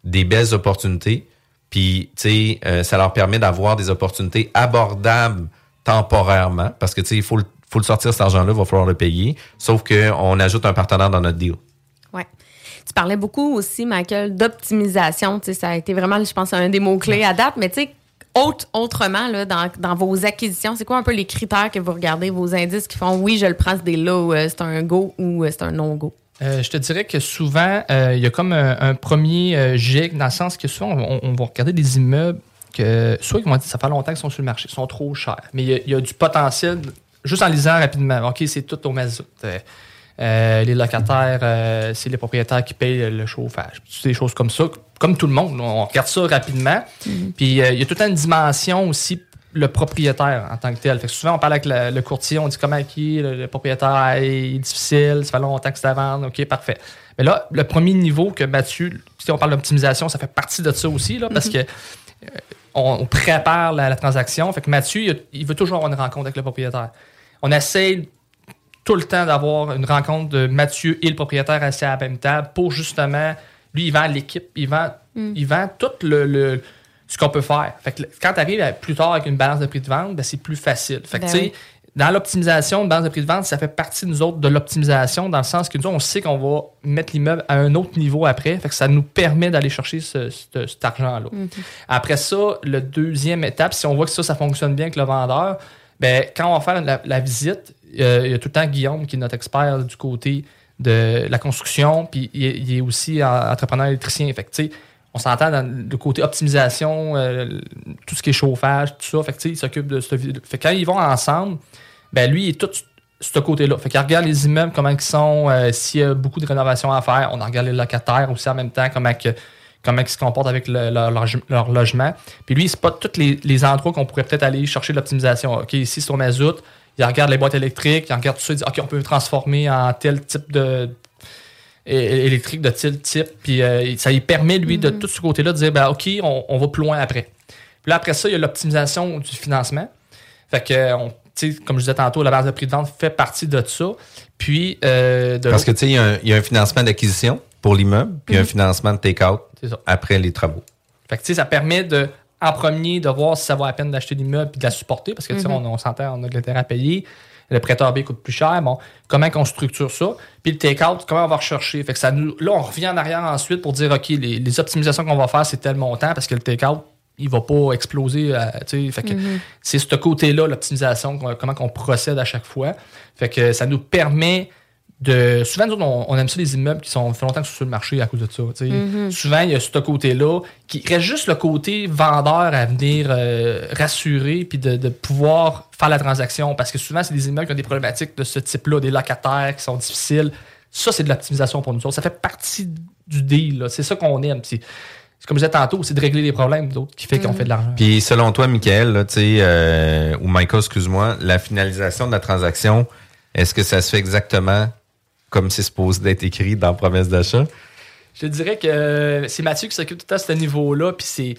E: des belles opportunités. Puis tu sais, euh, ça leur permet d'avoir des opportunités abordables temporairement. Parce que tu sais, il faut, le- faut le sortir cet argent-là, il va falloir le payer. Sauf qu'on ajoute un partenaire dans notre deal.
F: Ouais. Tu parlais beaucoup aussi, Michael, d'optimisation. Tu sais, ça a été vraiment, je pense, un des mots-clés à date. Mais tu sais, autre- autrement, là, dans, vos acquisitions, c'est quoi un peu les critères que vous regardez, vos indices qui font oui, je le prends ce ou euh, c'est un go ou euh, c'est un non-go?
G: Euh, je te dirais que souvent, il y a comme un, premier jet, dans le sens que souvent, on, va regarder des immeubles que soit ils vont dire ça fait longtemps qu'ils sont sur le marché, ils sont trop chers, mais il y y a du potentiel, juste en lisant rapidement. OK, c'est tout au mazout. Euh, les locataires, euh, c'est les propriétaires qui payent le chauffage. C'est des choses comme ça, comme tout le monde. On regarde ça rapidement. Puis euh, il y a toute une dimension aussi le propriétaire en tant que tel. Fait que souvent, on parle avec le, le courtier, on dit comment qui est, le, le propriétaire est difficile, ça fait longtemps que c'est à vendre, OK, parfait. Mais là, le premier niveau que Mathieu, si on parle d'optimisation, ça fait partie de ça aussi, là, parce
N: Mhm.
G: que euh, on, on prépare la, la transaction. Fait que Mathieu, il, il veut toujours avoir une rencontre avec le propriétaire. On essaye tout le temps d'avoir une rencontre de Mathieu et le propriétaire assis à la même table pour justement, lui, il vend l'équipe, il vend,
N: Mm.
G: il vend tout le, le- ce qu'on peut faire. Fait que le- quand tu arrives plus tard avec une balance de prix de vente, ben, c'est plus facile. Fait que,
N: Ben
G: tu sais,
N: oui.
G: dans l'optimisation de base de prix de vente, ça fait partie, nous autres, de l'optimisation, dans le sens que nous, on sait qu'on va mettre l'immeuble à un autre niveau après. Fait que ça nous permet d'aller chercher ce- ce- cet argent-là.
F: Mhm.
G: Après ça, le deuxième étape, si on voit que ça, ça fonctionne bien avec le vendeur, ben, quand on va faire la, la visite, euh, il y a tout le temps Guillaume qui est notre expert du côté de la construction, puis il, est- aussi en- entrepreneur électricien. On s'entend dans le côté optimisation, euh, tout ce qui est chauffage, tout ça. Il s'occupe de ce Fait que quand ils vont ensemble, ben lui, il est tout ce côté-là. Fait regarde les immeubles, comment ils sont, euh, s'il y a beaucoup de rénovations à faire. On regarde les locataires aussi en même temps, comment, ils se comportent avec le- leur, logement. Puis lui, il spot tous les, endroits qu'on pourrait peut-être aller chercher de l'optimisation. Ici, sur mazout, il regarde les boîtes électriques, il regarde tout ça, il dit OK, on peut le transformer en tel type de électrique de tel type. Puis euh, ça lui permet, lui, de tout ce côté-là, de dire ben, OK, on, on va plus loin après. Puis là, après ça, il y a l'optimisation du financement. Fait que, euh, on- tu sais, comme je disais tantôt, la base de prix de vente fait partie de ça. Puis, euh, de
E: Parce que, tu sais, il y a un- il y, a un financement d'acquisition pour l'immeuble, puis un
G: Mhm.
E: financement de take-out après les travaux.
G: Fait que, tu sais, ça permet de, en premier, de voir si ça vaut la peine d'acheter l'immeuble et de la supporter, parce que, tu sais,
F: Mhm.
G: on, on s'entend, on a de l'intérêt à payer. Le prêteur B coûte plus cher. Bon, comment qu'on structure ça? Puis le take-out, comment on va rechercher? Fait que ça nous, là, on revient en arrière ensuite pour dire, OK, les, les optimisations qu'on va faire, c'est tel montant, parce que le take-out, il va pas exploser. euh, tu sais.
F: Mhm.
G: c'est ce côté-là, l'optimisation, qu'on- comment on procède à chaque fois. Fait que ça nous permet de. Souvent, nous autres, on, on aime ça les immeubles qui sont fait longtemps sont sur le marché à cause de ça. tu sais.
F: Mhm.
G: Souvent, il y a ce côté-là qui reste juste le côté vendeur à venir euh, rassurer puis de, de pouvoir faire la transaction. Parce que souvent, c'est des immeubles qui ont des problématiques de ce type-là, des locataires qui sont difficiles. Ça, c'est de l'optimisation pour nous autres. Ça fait partie du deal. là. C'est ça qu'on aime. C'est c'est comme je disais tantôt, c'est de régler les problèmes d'autres qui fait qu'on fait de l'argent.
E: Puis selon toi, Michael, là, tu sais, euh, ou Michael, excuse-moi, la finalisation de la transaction, est-ce que ça se fait exactement comme c'est supposé d'être écrit dans promesse d'achat?
G: Je dirais que euh, c'est Mathieu qui s'occupe tout de ce niveau-là, puis c'est.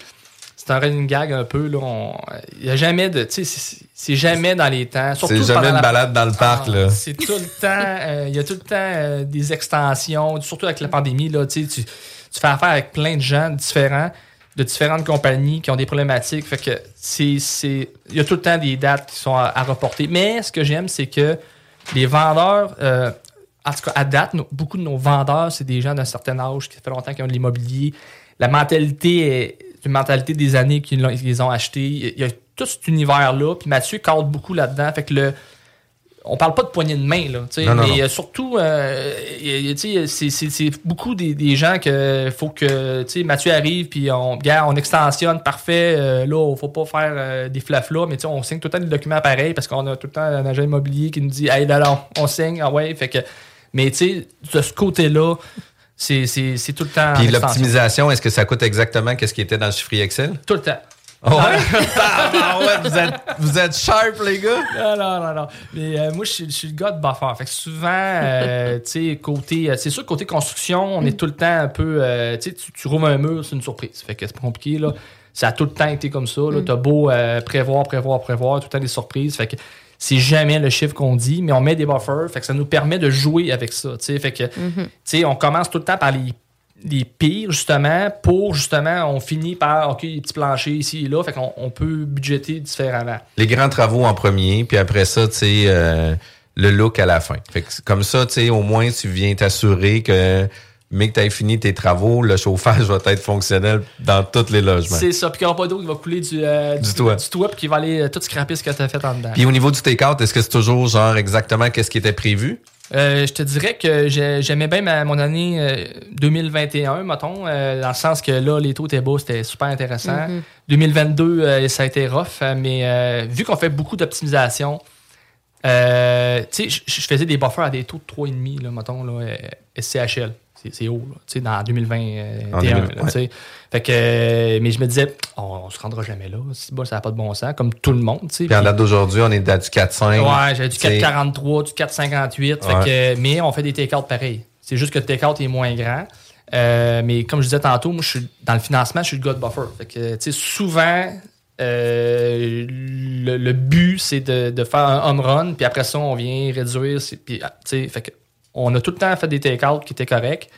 G: C'est un running gag un peu. là. On- Il n'y a jamais de. Tu sais, c'est- jamais dans les temps.
E: C'est jamais une
G: la-
E: balade dans le parc,
G: Ah,
E: là.
G: C'est tout le temps. euh, Il y a tout le temps euh, des extensions, surtout avec la pandémie. Là, tu, tu, fais affaire avec plein de gens différents, de différentes compagnies qui ont des problématiques. Fait que c'est- Il y a tout le temps des dates qui sont à, à reporter. Mais ce que j'aime, c'est que les vendeurs. euh, en tout cas, à date, nos- beaucoup de nos vendeurs, c'est des gens d'un certain âge qui fait longtemps qu'ils ont de l'immobilier. La mentalité est une mentalité des années qu'ils les ont achetés. Il y a tout cet univers-là. Puis Mathieu cadre beaucoup là-dedans. Fait que le. On parle pas de poignée de main, là,
E: Non,
G: mais
E: non.
G: euh, surtout, euh, c'est- beaucoup des, des gens que faut que Mathieu arrive, puis on, on extensionne, parfait. euh, là, il faut pas faire euh, des flaflas, mais tu sais, on signe tout le temps des documents pareils parce qu'on a tout le temps un agent immobilier qui nous dit, hey, là, là, on signe, ah ouais, fait que. Mais tu sais, de ce côté-là, c'est c'est- c'est tout le temps.
E: Puis l'optimisation, est-ce que ça coûte exactement qu'est-ce qui était dans le chiffrier Excel?
G: Tout le temps.
E: Oh ouais? *laughs* Ah ouais, vous êtes, vous êtes sharp, les gars!
G: Non, non, non, non. Mais euh, moi, je suis, je suis le gars de buffer. Fait que souvent, euh, *laughs* tu sais, côté. euh, c'est sûr, côté construction, on est tout le temps un peu. euh, tu sais, tu- rouvres un mur, c'est une surprise. Fait que c'est pas compliqué, là. Ça a tout le temps été comme ça. là. T'as beau euh, prévoir, prévoir, prévoir, tout le temps des surprises. Fait que c'est jamais le chiffre qu'on dit, mais on met des buffers. Fait que ça nous permet de jouer avec ça. tu sais. Fait que, tu sais, on commence tout le temps par les les pires, justement, pour justement, on finit par, OK, les petits planchers ici et là, fait qu'on on peut budgéter différemment.
E: Les grands travaux en premier, puis après ça, tu sais, euh, le look à la fin. Fait que comme ça, tu sais, au moins, tu viens t'assurer que, mais que tu aies fini tes travaux, le chauffage *laughs* va être fonctionnel dans tous les logements.
G: C'est ça, puis qu'il n'y aura pas d'eau qui va couler du, euh,
E: Du toit.
G: Du toit, puis qui va aller euh, tout scraper ce que tu as fait en dedans.
E: Puis au niveau du take-out, est-ce que c'est toujours genre exactement qu'est-ce qui était prévu?
G: Euh, je te dirais que j'ai- j'aimais bien ma- mon année euh, 2021, mettons, euh, dans le sens que là, les taux étaient bas, c'était super intéressant.
F: Mhm.
G: 2022, euh, ça a été rough, mais euh, vu qu'on fait beaucoup d'optimisation, euh, tu sais, je- faisais des buffers à des taux de 3,5, là, mettons, là, SCHL. C'est- haut, là, tu sais, dans 2021.
E: En 2000,
G: là, tu sais. Fait que, euh, mais je me disais, on, on se rendra jamais là. C'est bon, ça n'a pas de bon sens, comme tout le monde. tu sais.
E: Puis en
G: Puis-
E: date d'aujourd'hui, on est à du 4-5.
G: Ouais, j'avais du
E: Tu sais,
G: 4,43, du 4,58. fait
E: Ouais.
G: que- mais on fait des take-out pareil. C'est juste que le take-out est moins grand. Euh, mais comme je disais tantôt, moi, je suis, dans le financement, je suis le gars de buffer. Fait que, tu sais, souvent, euh, le, le but, c'est de, de faire un home run, puis après ça, on vient réduire. Puis, ah, tu sais, fait que, on a tout le temps fait des take-out qui étaient corrects,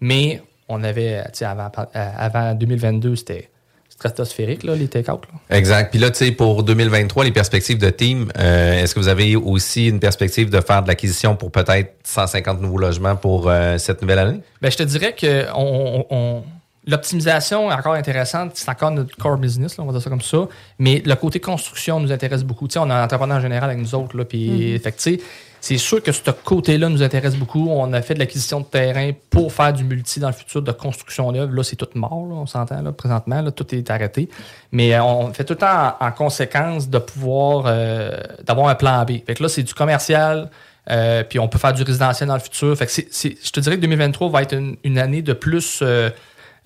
G: mais on avait, tu sais, avant, avant 2022, c'était stratosphériques, là, les take-out. là.
E: Exact. Puis là, tu sais, pour 2023, les perspectives de team, euh, est-ce que vous avez aussi une perspective de faire de l'acquisition pour peut-être 150 nouveaux logements pour euh, cette nouvelle année?
G: Ben, je te dirais que on, on- on- l'optimisation est encore intéressante. C'est encore notre core business, là, on va dire ça comme ça. Mais le côté construction nous intéresse beaucoup. Tu sais, on a un entrepreneur en général avec nous autres. Là, puis, fait que, tu sais, c'est sûr que ce côté-là nous intéresse beaucoup. On a fait de l'acquisition de terrain pour faire du multi dans le futur de construction neuve. Là, c'est tout mort, on s'entend là, présentement. Là, tout est arrêté. Mais euh, on fait tout le temps en, en conséquence de pouvoir euh, d'avoir un plan B. Fait que là, c'est du commercial. euh, puis on peut faire du résidentiel dans le futur. Fait que c'est- je te dirais que 2023 va être une, année de plus euh,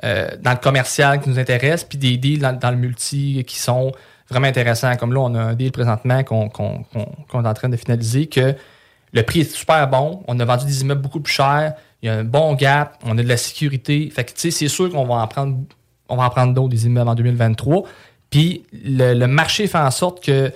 G: dans le commercial qui nous intéresse, puis des deals dans, le multi qui sont vraiment intéressants. Comme là, on a un deal présentement qu'on- qu'on est en train de finaliser, que le prix est super bon. On a vendu des immeubles beaucoup plus chers. Il y a un bon gap. On a de la sécurité. Fait que, tu sais, c'est sûr qu'on va en prendre, on va en prendre d'autres des immeubles en 2023. Puis le, le marché fait en sorte que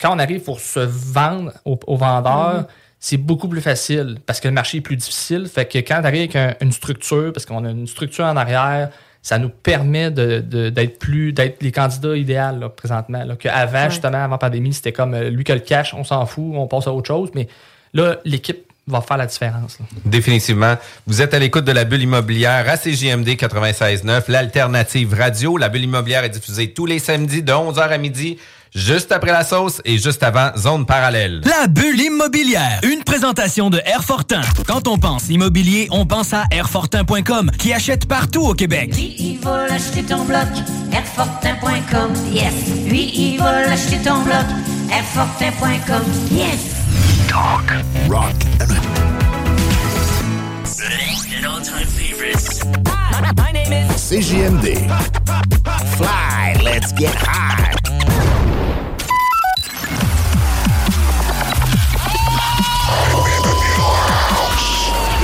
G: quand on arrive pour se vendre aux, aux vendeurs,
N: Mhm.
G: c'est beaucoup plus facile parce que le marché est plus difficile. Fait que quand tu arrives avec un- une structure, parce qu'on a une structure en arrière, ça nous permet de- de- d'être plus d'être les candidats idéaux là, présentement. Là, Qu'avant,
N: Ouais.
G: justement, avant la pandémie, c'était comme euh, lui qui a le cash, on s'en fout, on passe à autre chose. Mais là, l'équipe va faire la différence. là.
E: Définitivement. Vous êtes à l'écoute de la bulle immobilière à CJMD 96.9, l'alternative radio. La bulle immobilière est diffusée tous les samedis de 11h à midi, juste après la sauce et juste avant Zone Parallèle.
A: La bulle immobilière, une présentation de Airfortin. Quand on pense immobilier, on pense à Airfortin.com, qui achète partout au Québec.
B: Lui, il va l'acheter ton bloc, Airfortin.com, yes. Lui, il va l'acheter ton bloc, Airfortin.com, yes.
C: Talk, rock,
N: An all-time favorites.
C: CJMD. Fly, let's get high.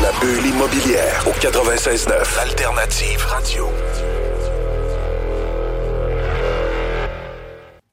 C: La bulle immobilière au 96.9. Alternative radio.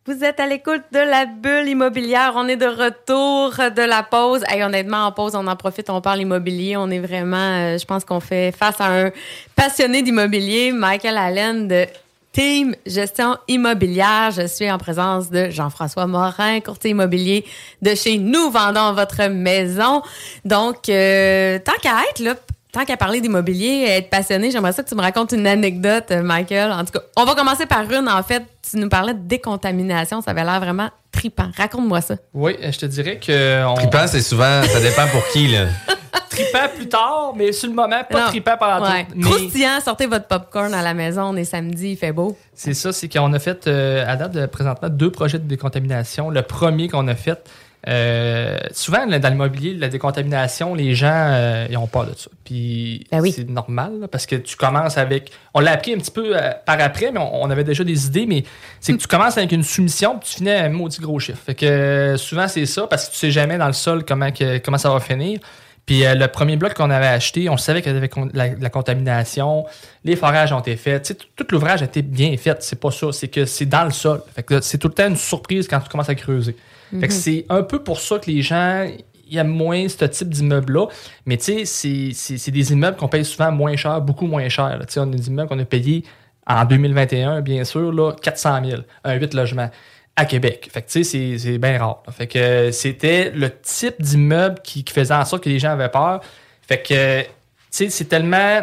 F: Vous êtes à l'écoute de la bulle immobilière. On est de retour de la pause. Hey, honnêtement, en pause, on en profite, on parle immobilier. On est vraiment, euh, je pense qu'on fait face à un passionné d'immobilier, Michael Allen de Team Gestion Immobilière. Je suis en présence de Jean-François Morin, courtier immobilier de chez Nous Vendons Votre Maison. Donc, euh, tant qu'à être là, tant qu'à parler d'immobilier, être passionné, j'aimerais ça que tu me racontes une anecdote, euh, Michael. En tout cas, on va commencer par une. En fait, tu nous parlais de décontamination. Ça avait l'air vraiment tripant. Raconte-moi ça.
G: Oui, euh, je te dirais que. On...
E: Trippant, c'est souvent, ça dépend pour qui, là. *laughs*
G: Tripant plus tard, mais sur le moment, pas
F: Non.
G: tripant pendant
F: Ouais.
G: tout. Mais-
F: Croustillant, sortez votre popcorn à la maison. On est samedi, il fait beau.
G: C'est ça, c'est qu'on a fait, euh, à date de présentement, deux projets de décontamination. Le premier qu'on a fait, euh, souvent là, dans l'immobilier, la décontamination, les gens, euh, ils ont peur de ça. Puis c'est normal, là, parce que tu commences avec. On l'a appris un petit peu euh, par après, mais on, on avait déjà des idées, mais c'est que tu commences avec une soumission, puis tu finis à un maudit gros chiffre. Fait que euh, souvent, c'est ça, parce que tu sais jamais dans le sol comment, que- comment ça va finir. Puis le premier bloc qu'on avait acheté, on savait qu'il y avait la, la contamination, les forages ont été faits, tu sais, tout, tout l'ouvrage a été bien fait. C'est pas ça, c'est que c'est dans le sol. Fait que c'est tout le temps une surprise quand tu commences à creuser.
N: Mhm.
G: c'est un peu pour ça que les gens ils aiment moins ce type d'immeuble-là. Mais tu sais, c'est- des immeubles qu'on paye souvent moins cher, beaucoup moins cher. Tu sais, on a des immeubles qu'on a payés en 2021, bien sûr, là, 400 000, un 8 logements à Québec. Fait que tu sais, c'est- bien rare. là. Fait que euh, c'était le type d'immeuble qui, qui faisait en sorte que les gens avaient peur. Fait que, euh, tu sais, c'est tellement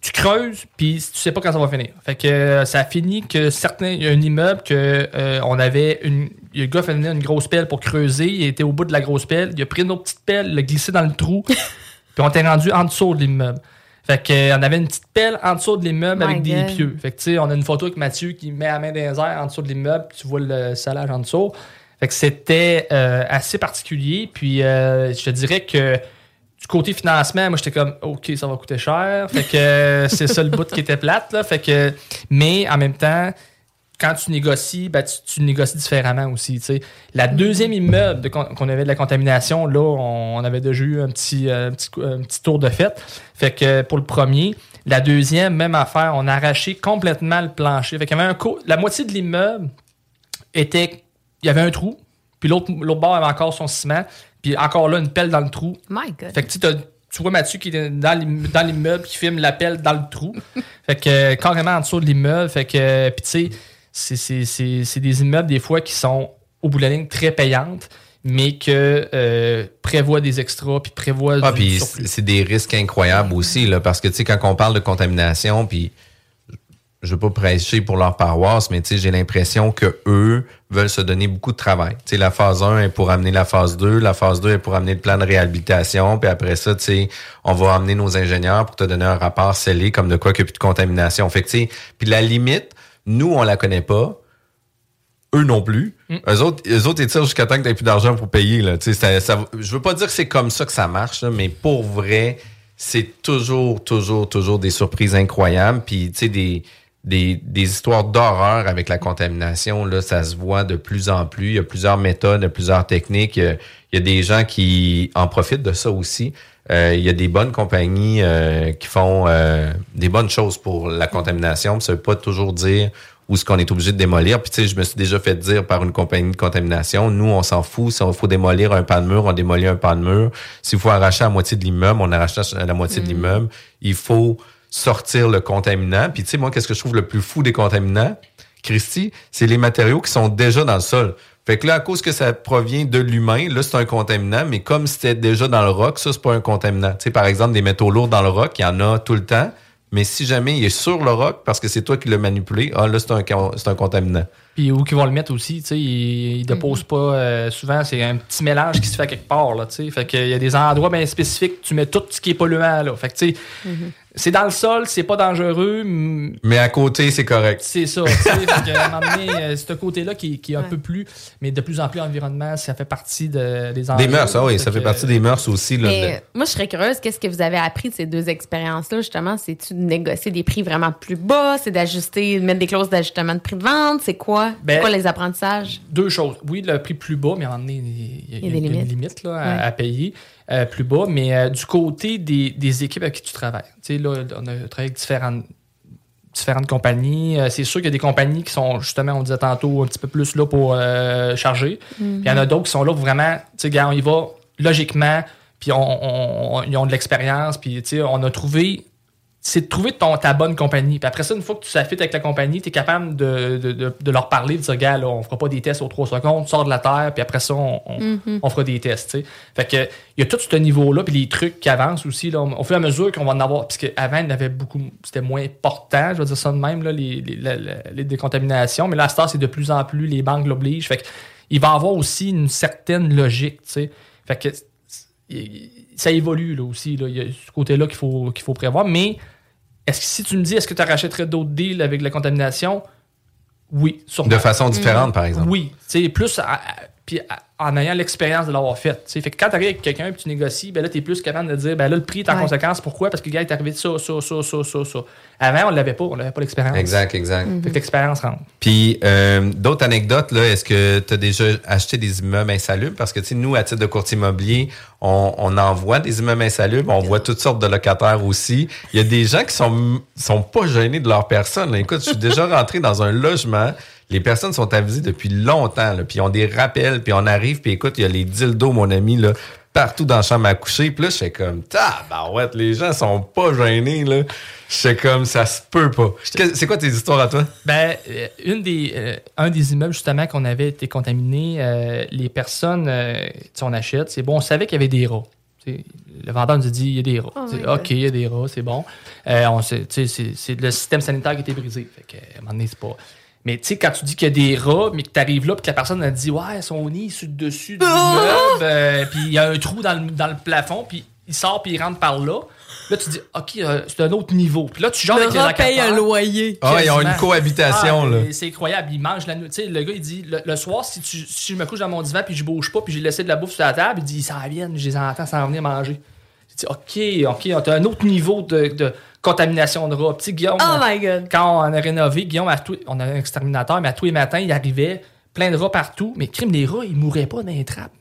G: tu creuses, puis tu sais pas quand ça va finir. Fait que euh, ça a fini que certains, il y a un immeuble que euh, on avait une, le gars fait venir une grosse pelle pour creuser, il était au bout de la grosse pelle, il a pris une autre petite pelle, l'a glissé dans le trou, *laughs* puis on était rendu en dessous de l'immeuble. Fait que euh, on avait une petite pelle en dessous de l'immeuble
F: My
G: avec des pieux. Fait que tu sais, on a une photo avec Mathieu qui met la main dans les airs en dessous de l'immeuble, puis tu vois le salage en dessous. Fait que c'était euh, assez particulier, puis euh, je te dirais que du côté financement, moi j'étais comme OK, ça va coûter cher. Fait que euh, c'est ça le bout qui était plate là. Fait que mais en même temps, quand tu négocies, ben, tu, négocies différemment aussi. La deuxième immeuble de- qu'on avait de la contamination, là, on, avait déjà eu un petit, euh, petit, un petit tour de fête. Fait que pour le premier, la deuxième, même affaire, on a arraché complètement le plancher. Fait qu'il y avait un la moitié de l'immeuble était. Il y avait un trou, puis l'autre bord avait encore son ciment, puis encore là, une pelle dans le trou.
F: My God.
G: Fait que tu vois Mathieu qui est dans l'im- dans l'immeuble, qui filme l'appel dans le trou. *laughs* fait que euh, carrément en dessous de l'immeuble. Fait que, euh, puis tu sais, c'est- c'est- c'est c'est des immeubles des fois qui sont au bout de la ligne très payantes, mais que euh, prévoient des extras, puis prévoient
E: Ah,
G: du
E: puis c'est des risques incroyables aussi, là, parce que, tu sais, quand on parle de contamination, puis je veux pas prêcher pour leur paroisse, mais tu sais, j'ai l'impression que eux veulent se donner beaucoup de travail. Tu sais, la phase 1 est pour amener la phase 2, la phase 2 est pour amener le plan de réhabilitation, puis après ça, tu sais, on va amener nos ingénieurs pour te donner un rapport scellé comme de quoi qu'il n'y a plus de contamination. Fait que, tu sais, puis la limite, nous, on la connaît pas, eux non plus. Eux autres, eux autres, ils tirent jusqu'à temps que tu plus d'argent pour payer. Là. Tu sais, Ça, ça, je veux pas dire que c'est comme ça que ça marche, là, mais pour vrai, c'est toujours, toujours, toujours des surprises incroyables. Puis, tu sais, des, des, des histoires d'horreur avec la contamination, là, ça se voit de plus en plus. Il y a plusieurs méthodes, il y a plusieurs techniques. Il y a, il y a des gens qui en profitent de ça aussi. Euh, il y a des bonnes compagnies euh, qui font euh, des bonnes choses pour la contamination. Ça veut pas toujours dire où ce qu'on est obligé de démolir. Puis tu sais, je me suis déjà fait dire par une compagnie de contamination, nous, on s'en fout. Si on faut démolir un pan de mur, on démolit un pan de mur. S'il faut arracher la moitié de l'immeuble, on arrache la la moitié de l'immeuble. Il faut sortir le contaminant. Puis tu sais, moi, qu'est-ce que je trouve le plus fou des contaminants, Christy, c'est les matériaux qui sont déjà dans le sol. Fait que là, à cause que ça provient de l'humain, là, c'est un contaminant, mais comme c'était déjà dans le roc, ça, c'est pas un contaminant. Tu sais, par exemple, des métaux lourds dans le roc, il y en a tout le temps. Mais si jamais il est sur le roc parce que c'est toi qui l'as manipulé, ah là, c'est un, un contaminant.
G: Puis où qu'ils vont le mettre aussi, tu sais, ils, ils déposent pas euh, souvent, c'est un petit mélange qui se fait quelque part, là, tu sais. Fait qu'il y a des endroits bien spécifiques, tu mets tout ce qui est polluant, là. Fait que, tu sais, c'est dans le sol, c'est pas dangereux,
E: Mais à côté, c'est correct.
G: c'est ça, *laughs* euh, ce côté-là qui, qui est un peu plus, mais de plus en plus environnement, ça fait partie de, des enjeux.
E: Des mœurs, ah oui, ça fait
G: que-
E: partie des mœurs aussi. Là,
F: Mais
E: de-
F: moi, je serais curieuse, qu'est-ce que vous avez appris de ces deux expériences-là, justement? C'est-tu de négocier des prix vraiment plus bas? C'est d'ajuster, de mettre des clauses d'ajustement de prix de vente? C'est quoi?
G: Ben,
F: c'est quoi les apprentissages?
G: Deux choses. Oui, le prix plus bas, mais à un moment donné, il y a,
F: Il y a des
G: une
F: limites.
G: limite là, à payer euh, plus bas. Mais euh, du côté des, des équipes avec qui tu travailles, tu sais, là, on a travaillé avec différentes, différentes compagnies. Euh, c'est sûr qu'il y a des compagnies qui sont, justement, on disait tantôt, un petit peu plus là pour charger.
F: Mhm.
G: Puis il y en a d'autres qui sont là pour vraiment, tu sais, gars, on y va logiquement, puis on, on- on- ils ont de l'expérience, puis tu sais, on a trouvé c'est de trouver ton, ta bonne compagnie. Puis après ça, une fois que tu s'affites avec la compagnie, tu es capable de, de- de- de leur parler, de dire, gars, là, on fera pas des tests aux 3 secondes, tu sors de la terre, puis après ça, on, on-
F: Mhm.
G: on fera des tests. tu sais. Fait que il y a tout ce niveau-là, puis les trucs qui avancent aussi, là, au fur et à mesure qu'on va en avoir, puisque avant, il y en avait beaucoup, c'était moins important, je vais dire ça de même, là, les, les, la- les décontaminations, mais là, à c'est de plus en plus, les banques l'obligent. Fait que il va y avoir aussi une certaine logique, tu sais. Fait que il- ça évolue là aussi. Là. Il y a ce côté-là qu'il faut, qu'il faut prévoir. Mais est-ce que si tu me dis, est-ce que tu rachèterais d'autres deals avec la contamination? Oui, sûrement.
E: De façon différente, par exemple.
G: Oui. Sais, plus à- à- puis en ayant l'expérience de l'avoir fait. tu sais. Fait que quand tu arrives avec quelqu'un et tu négocies, ben là, tu es plus capable de dire, ben là, le prix est en
E: Ouais.
G: conséquence. Pourquoi? Parce que le gars est arrivé de ça, ça, ça, ça, ça, ça. Avant, on l'avait pas. On n'avait pas l'expérience.
E: Exact, exact.
G: Fait que l'expérience rentre.
E: Puis, euh, d'autres anecdotes, là, est-ce que tu as déjà acheté des immeubles insalubres? Parce que, tu sais, nous, à titre de courtier immobilier, on, on envoie des immeubles insalubres, on voit toutes sortes de locataires aussi. Il y a des gens qui sont, sont pas gênés de leur personne. là. Écoute, je suis déjà *laughs* rentré dans un logement. Les personnes sont avisées depuis longtemps, là, puis ils ont des rappels, puis on arrive, puis écoute, il y a les dildos, mon ami, là, partout dans la chambre à coucher. Puis là, je fais comme, tabarouette, les gens sont pas gênés, là. Je fais comme, ça se peut pas. C'est quoi tes histoires à toi?
G: Ben, euh, une des, euh, un des immeubles, justement, qu'on avait été contaminé, euh, les personnes, euh, tu sais, on achète, c'est bon, on savait qu'il y avait des rats. Le vendeur nous a dit, il y a des rats.
F: Oh.
G: OK, il y a des rats, c'est bon. Euh, on sait, tu sais, c'est, c'est le système sanitaire qui été brisé. Fait que, à un moment donné, c'est pas... Mais tu sais, quand tu dis qu'il y a des rats, mais que tu arrives là, puis que la personne a dit, ouais, son nid est sur le dessus de l'immeuble, euh, puis il y a un trou dans le, dans le plafond, puis il sort, puis il rentre par là. Là, tu dis, OK, euh, c'est un autre niveau. Puis là, tu genre avec les
F: rat paye
G: locataires.
F: un loyer.
E: Ah, ils ont une cohabitation,
G: Ah,
E: là.
G: C'est incroyable. Il mange la nuit. Tu sais, le gars, il dit le, le soir, si, tu, si je me couche dans mon divan puis je bouge pas puis j'ai laissé de la bouffe sur la table, il dit ils s'en viennent, je les entends s'en venir manger. Je dis OK, OK, a un autre niveau de, de contamination de rats. Petit Guillaume,
F: Oh my God.
G: quand on a rénové, Guillaume, tout- on a un exterminateur, mais à tous les matins, il arrivait plein de rats partout. Mais crime, les rats, ils mouraient pas dans les trappes.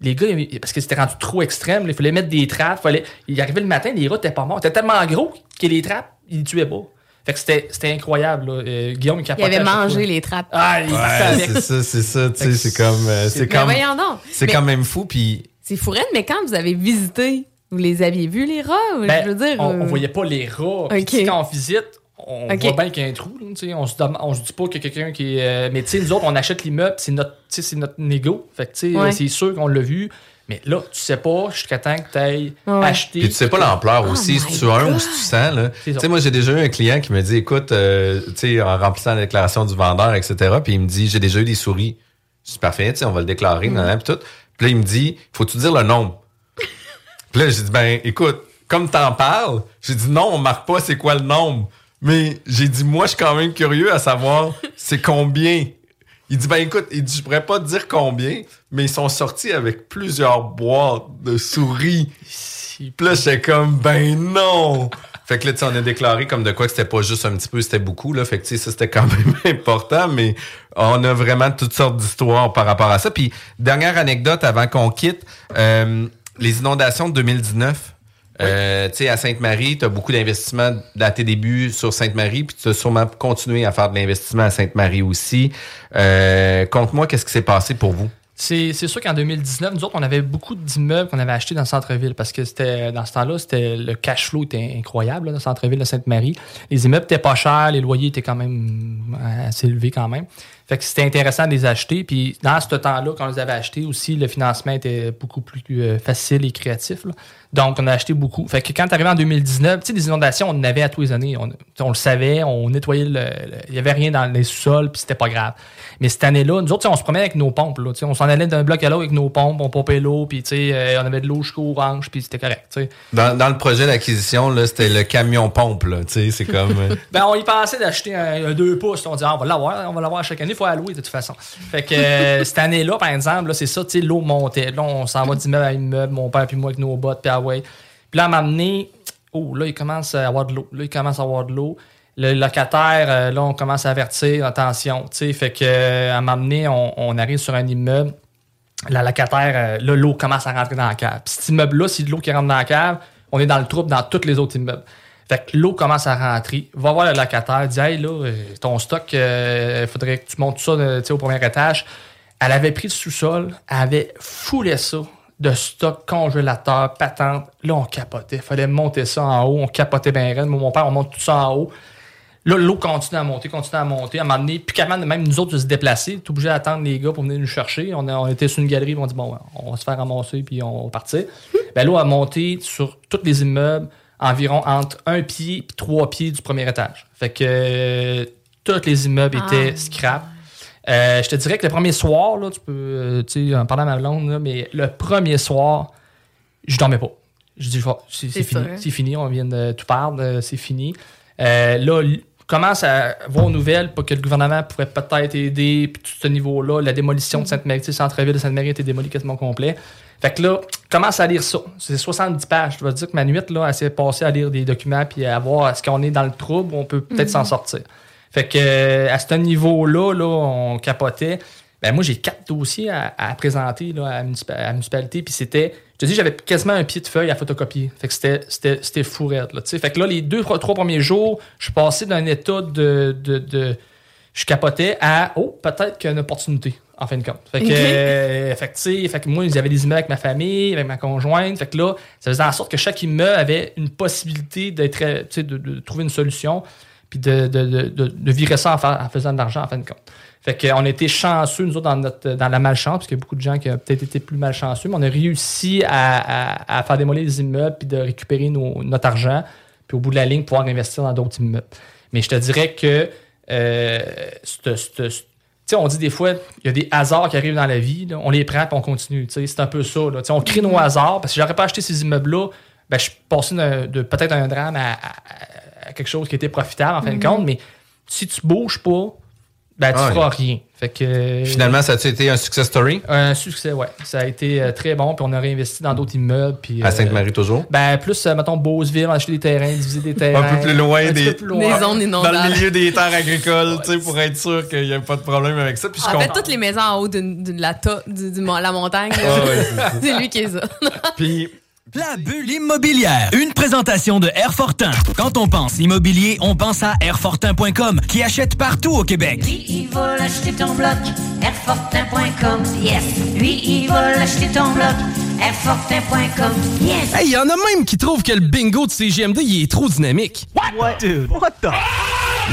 G: Les gars, parce que c'était rendu trop extrême, là, il fallait mettre des trappes. Fallait, il arrivait le matin, les rats étaient pas morts. Ils étaient tellement gros que les trappes, ils les tuaient pas. Fait que c'était c'était incroyable. Là. Euh, Guillaume, il
F: Il avait mangé les trappes.
G: Ah, il
E: Ouais, c'est ça, c'est ça, c'est comme, euh, c'est
F: Mais
E: comme,
F: voyons donc.
E: c'est
F: Mais
E: quand même fou, puis
F: C'est fourette, mais quand vous avez visité Vous les aviez vus, les rats?
G: Ben,
F: je veux dire.
G: on, on
F: euh,
G: voyait pas les rats. Puis,
F: Ok.
G: tu sais, quand on visite, on voit bien qu'il y a un trou. là, tu sais. on, se on se dit pas qu'il y a quelqu'un qui est. euh, mais tu sais, nous autres, on achète l'immeuble, c'est notre, tu sais, c'est notre négo. Fait que tu sais,
E: Ouais.
G: c'est sûr qu'on l'a vu. Mais là, tu sais pas jusqu'à temps que tu ailles
F: Ouais.
G: acheter.
E: Puis tu sais pas l'ampleur
G: Oh
E: aussi, si tu as un ou si tu sens.
G: C'est
E: Tu sais, moi, j'ai déjà eu un client qui me dit, écoute, euh, tu sais, en remplissant la déclaration du vendeur, etc., puis il me dit, j'ai déjà eu des souris. Je dis, parfait, tu sais, on va le déclarer,
F: Mm.
E: nan, nan, puis tout. Puis là, il me dit, faut-tu dire le nombre? Puis là, j'ai dit, ben, écoute, comme t'en parles, j'ai dit, non, on marque pas c'est quoi le nombre? Mais j'ai dit, moi, je suis quand même curieux à savoir *laughs* c'est combien? Il dit, ben écoute, il dit, je pourrais pas te dire combien, mais ils sont sortis avec plusieurs boîtes de souris. Puis là, j'étais comme, ben non! Fait que là, tu sais, on a déclaré comme de quoi que c'était pas juste un petit peu, c'était beaucoup, là. Fait que, tu sais, ça, c'était quand même *laughs* important, mais on a vraiment toutes sortes d'histoires par rapport à ça. Puis, dernière anecdote avant qu'on quitte, euh, les inondations de 2019. Euh, tu sais, à Sainte-Marie, tu as beaucoup d'investissements à tes débuts sur Sainte-Marie, puis tu as sûrement continué à faire de l'investissement à Sainte-Marie aussi. Euh, Conte-moi, qu'est-ce qui s'est passé pour vous?
G: C'est sûr qu'en 2019, nous autres, on avait beaucoup d'immeubles qu'on avait achetés dans le centre-ville parce que c'était dans ce temps-là, c'était le cash flow était incroyable là, dans le centre-ville de Sainte-Marie. Les immeubles étaient pas chers, les loyers étaient quand même euh, assez élevés quand même. Fait que c'était intéressant de les acheter. Puis dans ce temps-là, quand on les avait achetés aussi, le financement était beaucoup plus euh, facile et créatif. là. Donc, on a acheté beaucoup. Fait que quand tu arrivé en 2019, tu sais, des inondations, on en avait à tous les années. On, on le savait, on nettoyait le. Il y avait rien dans les sous-sols, puis c'était pas grave. Mais cette année-là, nous autres, on se promenait avec nos pompes. Là, on s'en allait d'un bloc à l'autre avec nos pompes, on pompait l'eau, puis tu sais, euh, on avait de l'eau jusqu'au orange, puis c'était correct.
E: Dans, dans le projet d'acquisition, c'était le camion pompe, là. Tu sais, c'est comme. euh, *laughs*
G: Ben, on y pensait d'acheter un, 2 pouces. On dit, ah, on va l'avoir, on va l'avoir chaque année, il faut allouer de toute façon. Fait que euh, *laughs* cette année-là, par exemple, c'est ça, tu sais, l'eau montait. Là, on s'en va d'immeuble à immeuble, mon père puis moi avec nos bottes, puis Puis là, à m'amener, oh, là, il commence à avoir de l'eau. Là, il commence à avoir de l'eau. Le locataire, euh, là, on commence à avertir, attention, tu sais, fait que euh, à m'amener, on, arrive sur un immeuble. La locataire, euh, là, l'eau commence à rentrer dans la cave. Puis cet immeuble-là, c'est de l'eau qui rentre dans la cave, on est dans le trouble dans tous les autres immeubles. Fait que l'eau commence à rentrer. Va voir le locataire, dit Hey, là, ton stock, il faudrait que tu montes ça au premier étage. Elle avait pris le sous-sol, elle avait foulé ça de stock, congélateur, patente. Là, on capotait. fallait monter ça en haut. On capotait bien raide. Mon père, on monte tout ça en haut. Là, l'eau continue à monter, continue à monter. À un moment donné, capable de même nous autres de se déplacer. T'es obligé d'attendre les gars pour venir nous chercher. On, a- on était sur une galerie, on dit bon, on va se faire ramasser, puis on va partir. *laughs* ben, l'eau a monté sur tous les immeubles environ entre un pied et trois pieds du premier étage. Fait que euh, tous les immeubles étaient
F: Ah.
G: scrap. Euh, je te dirais que le premier soir, là, tu peux, euh, tu sais, en parlant à ma blonde, là, mais le premier soir, je dormais pas. Je dis, c'est fini, c'est fini, on vient de tout perdre, euh, c'est fini. Euh, là, commence à voir aux nouvelles pour que le gouvernement pourrait peut-être aider, puis tout ce niveau-là, la démolition de Sainte-Marie, tu sais, centre-ville de Sainte-Marie été démoli quasiment complet. Fait que là, commence à lire ça? C'est 70 pages. Je dois dire que ma nuit, là, elle s'est passée à lire des documents puis à voir est-ce qu'on est dans le trouble, on peut peut-être
F: Mhm.
G: s'en sortir. Fait que euh, à ce niveau-là, là, on capotait. Ben moi, j'ai quatre dossiers à, à présenter là, à, la municipalité. Puis c'était, je te dis, j'avais quasiment un pied de feuille à photocopier. Fait que c'était, c'était, c'était là. Fait que là, les deux, trois premiers jours, je suis passé d'un état de, de, de- je capotais à, oh, peut-être qu'il y a une opportunité, en fin de compte. Fait que,
F: Ok.
G: euh, fait que, tu sais, fait que moi, j'avais des immeubles avec ma famille, avec ma conjointe. Fait que là, ça faisait en sorte que chaque immeuble avait une possibilité d'être, euh, de trouver une solution, puis de, de, de, de- virer ça en, fa- en faisant de l'argent, en fin de compte. Fait qu'on a été chanceux, nous autres, dans, notre, dans la malchance, parce qu'il y a beaucoup de gens qui ont peut-être été plus malchanceux, mais on a réussi à, à- faire démolir les immeubles puis de récupérer nos- notre argent, puis au bout de la ligne, pouvoir investir dans d'autres immeubles. Mais je te dirais que, euh, c'te- c'te- c'te- on dit des fois, il y a des hasards qui arrivent dans la vie, on les prend puis on continue. C'est un peu ça. Là. On crée nos hasards, parce que si j'aurais pas acheté ces immeubles-là, ben, je suis passé de, peut-être un drame à- à quelque chose qui était profitable en fin
E: Mhm.
G: de compte, mais si tu bouges pas, ben, tu
E: Ah,
G: feras rien. Fait que,
E: Finalement, ça a-tu été un success story?
G: Un succès, ouais. Ça a été euh, très bon, puis on a réinvesti dans d'autres immeubles. Puis,
E: À
G: euh,
E: Sainte-Marie toujours?
G: Ben, plus, euh, mettons, Beauceville, on a acheté des terrains, divisé des *laughs* terrains.
E: Un peu plus loin
G: Un
E: des,
G: peu plus loin.
F: Des zones inondables.
E: Dans le milieu des terres agricoles, tu sais, pour être sûr qu'il n'y a pas de problème avec ça. Puis je
F: En fait,
E: comprends.
F: toutes les maisons en haut de la, ta- du- du mon- la montagne.
E: Ah ouais, *laughs*
F: c'est lui qui est ça.
E: Puis
A: La bulle immobilière, une présentation de Airfortin. Quand on pense immobilier, on pense à Airfortin.com qui achète partout au Québec.
B: Lui, il va l'acheter ton bloc, Airfortin.com, yes. Lui, il va l'acheter ton bloc, Airfortin.com. Yes!
O: Hey, y en a même qui trouvent que le bingo de CGMD il est trop dynamique.
B: What? Dude, what the?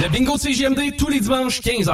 O: Le bingo de CGMD tous les dimanches 15h.